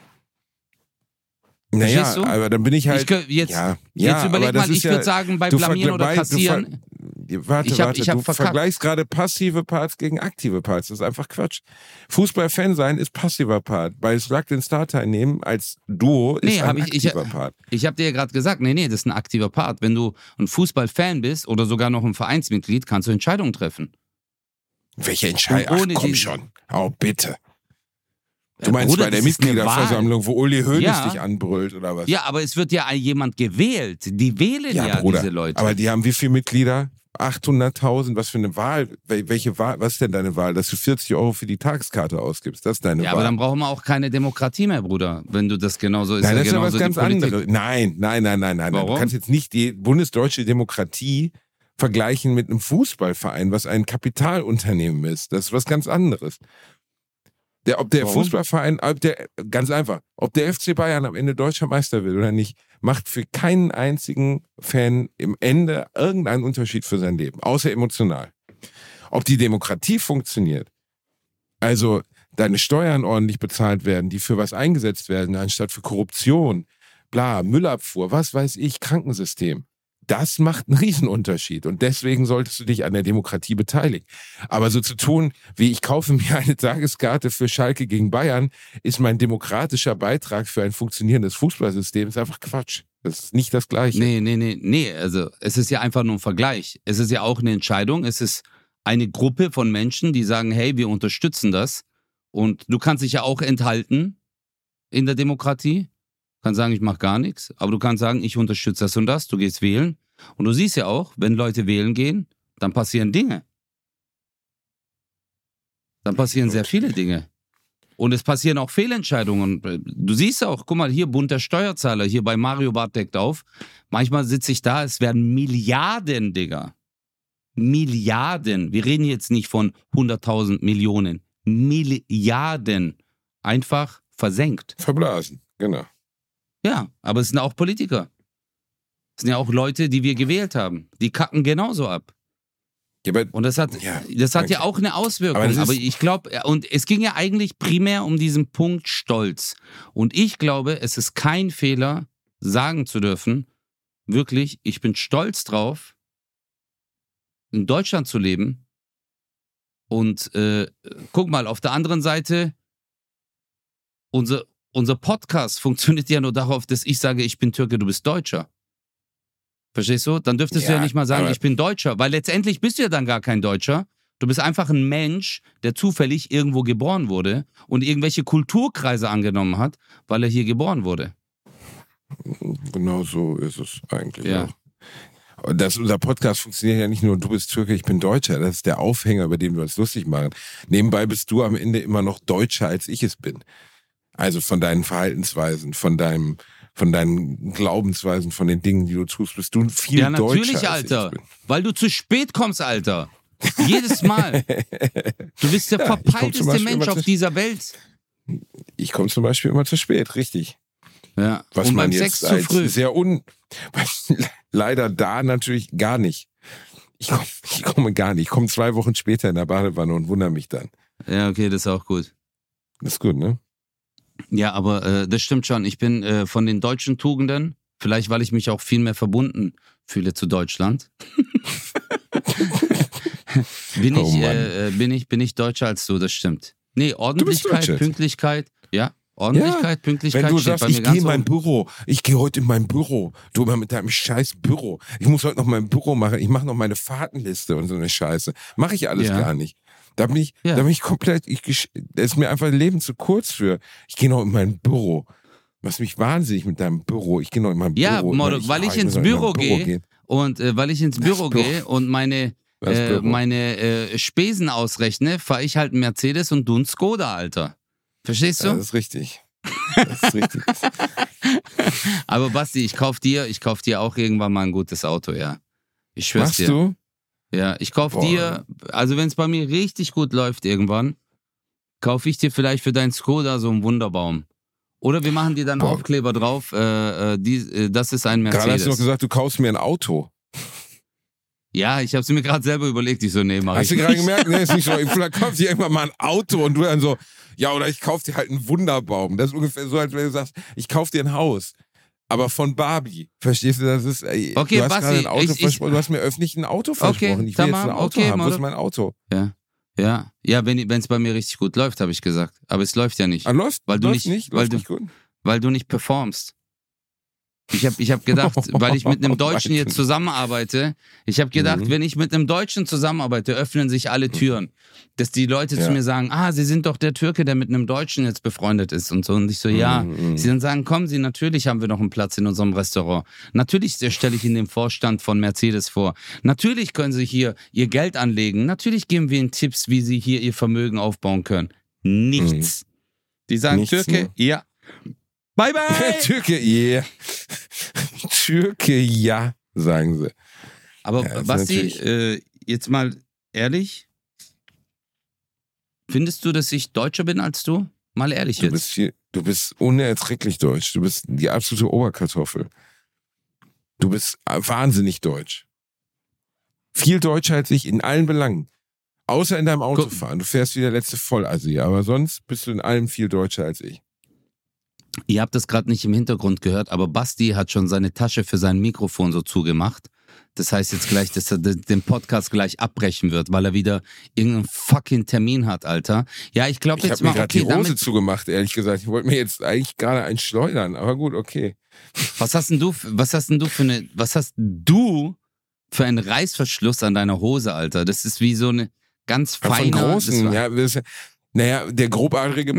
Naja, aber dann bin ich halt. ich, jetzt, ja, ja, jetzt überleg mal, ich ja, würde sagen, bei Blamieren oder Kassieren. Warte, Ich hab- warte, ich du verkackt. vergleichst gerade passive Parts gegen aktive Parts. Das ist einfach Quatsch. Fußballfan sein ist passiver Part. Bei Slug den Star teilnehmen als Duo ist Nee, hab ein ich- ich- aktiver Part. Ich habe dir ja gerade gesagt, nee, nee, das ist ein aktiver Part. Wenn du ein Fußballfan bist oder sogar noch ein Vereinsmitglied, kannst du Entscheidungen treffen. Welche Entscheidung? Ach komm schon. Oh, bitte. Du meinst Bruder, bei der ist Mitgliederversammlung, wo Uli Hoeneß Ja. dich anbrüllt oder was? Ja, aber es wird ja jemand gewählt. Die wählen ja, Ja, Bruder, diese Leute. Aber die haben wie viele Mitglieder? 800.000, was für eine Wahl? Wel- Welche Wahl? Was ist denn deine Wahl? Dass du 40 Euro für die Tageskarte ausgibst, das ist deine ja, Wahl. aber dann brauchen wir auch keine Demokratie mehr, Bruder. Wenn du das genauso ist. Nein, ja das ist ja was genauso ganz anderes. Nein, nein, nein, nein, nein. Du Warum? kannst jetzt nicht die bundesdeutsche Demokratie vergleichen mit einem Fußballverein, was ein Kapitalunternehmen ist. Das ist was ganz anderes. Der, ob der Warum? Fußballverein, ob der, ganz einfach, ob der FC Bayern am Ende deutscher Meister wird oder nicht, macht für keinen einzigen Fan im Ende irgendeinen Unterschied für sein Leben, außer emotional. Ob die Demokratie funktioniert, also deine Steuern ordentlich bezahlt werden, die für was eingesetzt werden, anstatt für Korruption, bla, Müllabfuhr, was weiß ich, Krankensystem. Das macht einen Riesenunterschied und deswegen solltest du dich an der Demokratie beteiligen. Aber so zu tun, wie ich kaufe mir eine Tageskarte für Schalke gegen Bayern, ist mein demokratischer Beitrag für ein funktionierendes Fußballsystem, ist einfach Quatsch. Das ist nicht das Gleiche. Nee, nee, nee, nee. Also es ist ja einfach nur ein Vergleich. Es ist ja auch eine Entscheidung. Es ist eine Gruppe von Menschen, die sagen, hey, wir unterstützen das. Und du kannst dich ja auch enthalten in der Demokratie. Kannst sagen, ich mache gar nichts. Aber du kannst sagen, ich unterstütze das und das. Du gehst wählen. Und du siehst ja auch, wenn Leute wählen gehen, dann passieren Dinge. Dann passieren sehr viele Dinge. Und es passieren auch Fehlentscheidungen. Du siehst auch, guck mal, hier bunter Steuerzahler, hier bei Mario Bart deckt auf. Manchmal sitze ich da, es werden Milliarden, Digga. Milliarden. Wir reden jetzt nicht von 100.000 Millionen. Milliarden. Einfach versenkt. Verblasen, genau. Ja, aber es sind auch Politiker. Das sind ja auch Leute, die wir gewählt haben. Die kacken genauso ab. Ja, aber Und das hat, Ja, das hat okay. ja auch eine Auswirkung. Aber Aber, ich glaube, und es ging ja eigentlich primär um diesen Punkt Stolz. Und ich glaube, es ist kein Fehler, sagen zu dürfen, wirklich, ich bin stolz drauf, in Deutschland zu leben. Und äh, guck mal, auf der anderen Seite, unser, unser Podcast funktioniert ja nur darauf, dass ich sage, ich bin Türke, du bist Deutscher. Verstehst du? Dann dürftest du Ja, ja nicht mal sagen, ich bin Deutscher, weil letztendlich bist du ja dann gar kein Deutscher. Du bist einfach ein Mensch, der zufällig irgendwo geboren wurde und irgendwelche Kulturkreise angenommen hat, weil er hier geboren wurde. Genau so ist es eigentlich. Ja. Auch. Das, unser Podcast funktioniert ja nicht nur, du bist Türke, ich bin Deutscher. Das ist der Aufhänger, über den wir uns lustig machen. Nebenbei bist du am Ende immer noch Deutscher, als ich es bin. Also von deinen Verhaltensweisen, von deinem, von deinen Glaubensweisen, von den Dingen, die du tust, bist du viel Ja, Deutscher. natürlich, als Alter. Weil du zu spät kommst, Alter. Jedes Mal. Du bist der Ja, verpeilteste Mensch auf dieser Welt. Ich komme zum Beispiel immer zu spät, richtig. Ja. Was und man beim jetzt Sex zu als früh. sehr un... Leider da natürlich gar nicht. Ich komme, ich komme gar nicht. Ich komme zwei Wochen später in der Badewanne und wundere mich dann. Ja, okay, das ist auch gut. Das ist gut, ne? Ja, aber äh, das stimmt schon. Ich bin äh, von den deutschen Tugenden, vielleicht weil ich mich auch viel mehr verbunden fühle zu Deutschland, bin, Oh ich, äh, äh, bin, ich, bin ich deutscher als du, das stimmt. Nee, Ordentlichkeit. Pünktlichkeit, ja, Ordentlichkeit, Pünktlichkeit Wenn du steht sagst, bei mir ich gehe in mein. Büro, ich gehe heute in mein Büro, du immer mit deinem scheiß Büro. Ich muss heute noch mein Büro machen, ich mache noch meine Fahrtenliste und so eine Scheiße. Mache ich alles Ja. gar nicht. Da bin ich, Ja. da bin ich komplett, ich, das ist mir einfach ein Leben zu kurz für. Ich gehe noch in mein Büro. Was mich wahnsinnig mit deinem Büro. Ich gehe noch in mein Ja, Büro. Mordok, weil ich muss ins Büro gehe. Und äh, weil ich ins Büro gehe und meine, äh, meine äh, Spesen ausrechne, fahre ich halt einen Mercedes und du einen Skoda, Alter. Verstehst du? Ja, das ist richtig. Das ist richtig. Aber Basti, ich kauf dir, ich kauf dir auch irgendwann mal ein gutes Auto, ja. Ich schwör's Machst dir. du? Ja, ich kauf Boah. dir, also wenn es bei mir richtig gut läuft irgendwann, kauf ich dir vielleicht für dein Skoda so einen Wunderbaum. Oder wir machen dir dann Boah. Aufkleber drauf, äh, äh, die, äh, das ist ein Gerade hast du noch Mercedes. gesagt, du kaufst mir ein Auto. Ja, ich hab's mir gerade selber überlegt, ich so, nee, mach Hast ich du gerade gemerkt? Nee, ist nicht so. Vielleicht kaufst du dir irgendwann mal ein Auto und du dann so, ja, oder ich kauf dir halt einen Wunderbaum. Das ist ungefähr so, als wenn du sagst, ich kauf dir ein Haus. Aber von Barbie. Verstehst du, das ist, ey, Okay, du hast Basti, gerade ein Auto ich- ich- versprochen, du hast mir öffentlich ein Auto Okay, versprochen. Ich will jetzt ein Auto okay, haben. Wo ist mein Auto? Ja, ja, ja, wenn es bei mir richtig gut läuft, habe ich gesagt. Aber es läuft ja nicht, Ah, läuft, Weil du läuft nicht- nicht, weil du- nicht weil du nicht performst. Ich habe ich hab gedacht, weil ich mit einem Deutschen jetzt zusammenarbeite, ich habe gedacht, Mhm. wenn ich mit einem Deutschen zusammenarbeite, öffnen sich alle Türen. Dass die Leute Ja. zu mir sagen, ah, Sie sind doch der Türke, der mit einem Deutschen jetzt befreundet ist und so. Und ich so, ja. Mhm. Sie dann sagen, kommen Sie, natürlich haben wir noch einen Platz in unserem Restaurant. Natürlich stelle ich Ihnen den Vorstand von Mercedes vor. Natürlich können Sie hier Ihr Geld anlegen. Natürlich geben wir Ihnen Tipps, wie Sie hier Ihr Vermögen aufbauen können. Nichts. Die sagen, Nichts, Türke, ne? ja. Bye, bye. Türke, yeah. Türke, ja, sagen sie. Aber Ja, Basti, äh, jetzt mal ehrlich, findest du, dass ich deutscher bin als du? Mal ehrlich Du bist, jetzt. viel, du bist unerträglich deutsch. Du bist die absolute Oberkartoffel. Du bist wahnsinnig deutsch. Viel deutscher als ich in allen Belangen. Außer in deinem Autofahren. Du fährst wie der letzte Vollassi. Aber sonst bist du in allem viel deutscher als ich. Ihr habt das gerade nicht im Hintergrund gehört, aber Basti hat schon seine Tasche für sein Mikrofon so zugemacht. Das heißt jetzt gleich, dass er de- den Podcast gleich abbrechen wird, weil er wieder irgendeinen fucking Termin hat, Alter. Ja, ich glaube Ich jetzt habe mir mal, gerade okay, die Hose damit, zugemacht, ehrlich gesagt. Ich wollte mir jetzt eigentlich gerade einen schleudern. Aber gut, okay. was hast denn du, was hast denn du für eine, was hast du für einen Reißverschluss an deiner Hose, Alter? Das ist wie so eine ganz feine. Von großen, das war- ja, das, naja, der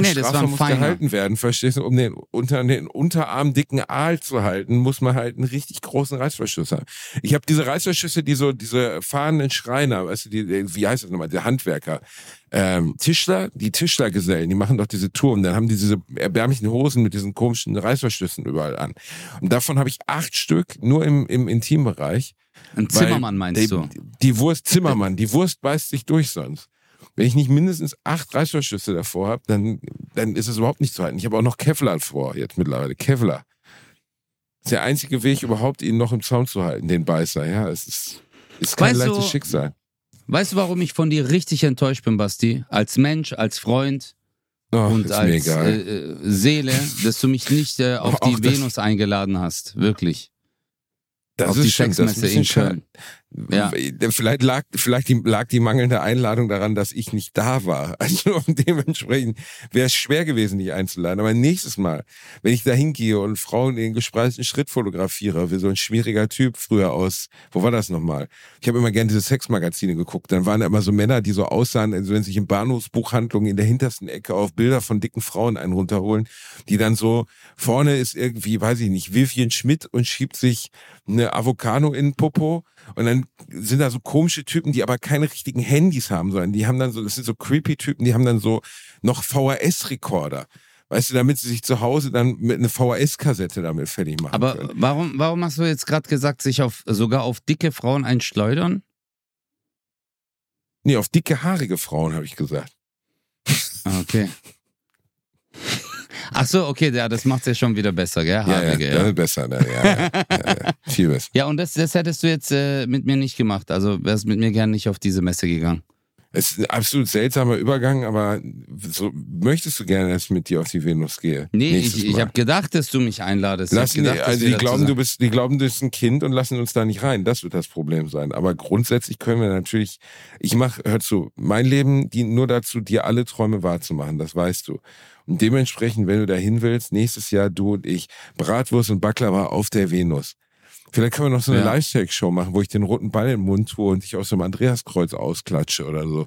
Nee, war Bestrafer ein muss feiner. gehalten werden, verstehst du? Um den unter den unterarmdicken Aal zu halten, muss man halt einen richtig großen Reißverschluss haben. Ich habe diese Reißverschlüsse, die so diese fahrenden Schreiner, weißt du, die, wie heißt das nochmal, der Handwerker, ähm, Tischler, die Tischlergesellen, die machen doch diese Touren, dann haben die diese erbärmlichen Hosen mit diesen komischen Reißverschlüssen überall an. Und davon habe ich acht Stück nur im, im Intimbereich. Ein Zimmermann meinst die, du? Die Wurst Zimmermann, die Wurst beißt sich durch sonst. Wenn ich nicht mindestens acht Reißverschlüsse davor habe, dann, dann ist es überhaupt nicht zu halten. Ich habe auch noch Kevlar vor, jetzt mittlerweile. Kevlar. ist der einzige Weg, überhaupt ihn noch im Zaum zu halten, den Beißer. Ja, es ist, ist kein Weißt leichtes du- Schicksal. Weißt du, warum ich von dir richtig enttäuscht bin, Basti? Als Mensch, als Freund Oh, und als äh, äh, Seele, dass du mich nicht äh, auf Auch die das- Venus eingeladen hast. Wirklich. das auf ist die das Sexmesse in. Köln. Ja. Vielleicht lag, vielleicht lag die mangelnde Einladung daran, dass ich nicht da war. Also dementsprechend wäre es schwer gewesen, dich einzuladen. Aber nächstes Mal, wenn ich da hingehe und Frauen in den gespreizten Schritt fotografiere, wie so ein schwieriger Typ früher aus, wo war das nochmal? Ich habe immer gerne diese Sexmagazine geguckt. Dann waren da immer so Männer, die so aussahen, als wenn sich in Bahnhofsbuchhandlungen in der hintersten Ecke auf Bilder von dicken Frauen einen runterholen, die dann so, vorne ist irgendwie, weiß ich nicht, Vivian Schmidt und schiebt sich eine Avocado in den Popo und dann sind da so komische Typen, die aber keine richtigen Handys haben, sondern die haben dann so, das sind so creepy Typen, die haben dann so noch VHS-Rekorder. Weißt du, damit sie sich zu Hause dann mit einer VHS-Kassette damit fertig machen Aber können. warum, warum hast du jetzt gerade gesagt, sich auf sogar auf dicke Frauen einschleudern? Nee, auf dicke, haarige Frauen, habe ich gesagt. Ah, Okay. Ach so, okay, ja, das macht's ja schon wieder besser, gell? Ja, ja, das ist besser. Ne? Ja, ja, ja, ja, viel besser. Ja, und das, das hättest du jetzt äh, mit mir nicht gemacht. Also wärst mit mir gern nicht auf diese Messe gegangen. Es ist ein absolut seltsamer Übergang, aber so möchtest du gerne, dass ich mit dir auf die Venus gehe? Nee, ich, ich habe gedacht, dass du mich einladest. Lassen, gedacht, also die da glauben, zusammen- du bist, die glauben, du bist ein Kind und lassen uns da nicht rein. Das wird das Problem sein. Aber grundsätzlich können wir natürlich, ich mache, hör zu, mein Leben dient nur dazu, dir alle Träume wahrzumachen. Das weißt du. Und dementsprechend, wenn du dahin willst, nächstes Jahr du und ich, Bratwurst und Baklava auf der Venus. Vielleicht können wir noch so eine Ja. Lifestyle-Show machen, wo ich den roten Ball im Mund tue und dich aus dem Andreaskreuz ausklatsche oder so.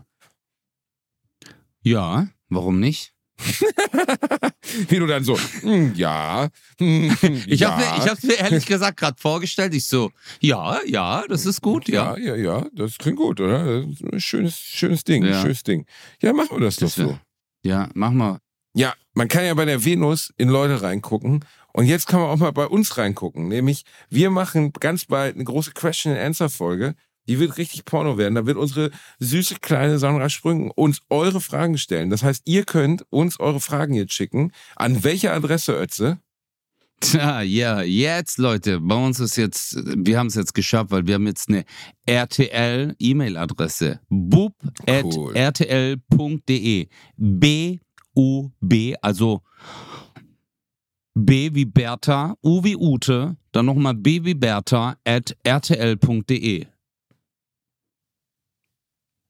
Ja, warum nicht? Wie du dann so, hm, ja, hm, Ich ja, habe mir, ich hab's mir ehrlich gesagt gerade vorgestellt. Ich so, ja, ja, das ist gut, ja. Ja, ja, ja, das klingt gut, oder? Schönes, schönes Ding, Ja. schönes Ding. Ja, machen wir das, Das doch so. Ja, mach mal. Ja, man kann ja bei der Venus in Leute reingucken. Und jetzt kann man auch mal bei uns reingucken. Nämlich, wir machen ganz bald eine große Question-and-Answer-Folge. Die wird richtig Porno werden. Da wird unsere süße kleine Sandra Sprüngen uns eure Fragen stellen. Das heißt, ihr könnt uns eure Fragen jetzt schicken. An welche Adresse, Ötze? Tja, ja, jetzt, Leute, bei uns ist jetzt, wir haben es jetzt geschafft, weil wir haben jetzt eine RTL-E-Mail-Adresse. Cool. bub.rtl.de. B-U-B, also B wie Bertha, U wie Ute, dann nochmal B wie Bertha at rtl.de.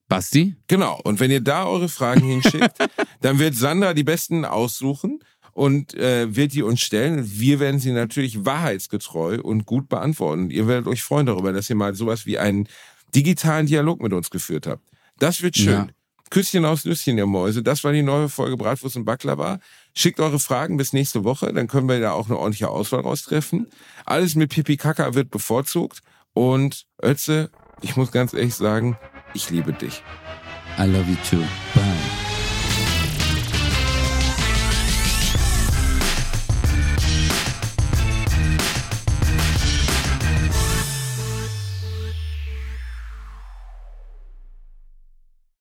Basti? Genau. Und wenn ihr da eure Fragen hinschickt, dann wird Sandra die besten aussuchen und äh, wird die uns stellen. Wir werden sie natürlich wahrheitsgetreu und gut beantworten. Ihr werdet euch freuen darüber, dass ihr mal sowas wie einen digitalen Dialog mit uns geführt habt. Das wird schön. Ja. Küsschen aus Nüsschen, ihr Mäuse. Das war die neue Folge Bratwurst und Baklava. Schickt eure Fragen bis nächste Woche, dann können wir da auch eine ordentliche Auswahl raustreffen. Alles mit Pipi Kaka wird bevorzugt. Und Ötze, ich muss ganz ehrlich sagen, ich liebe dich. I love you too. Bye.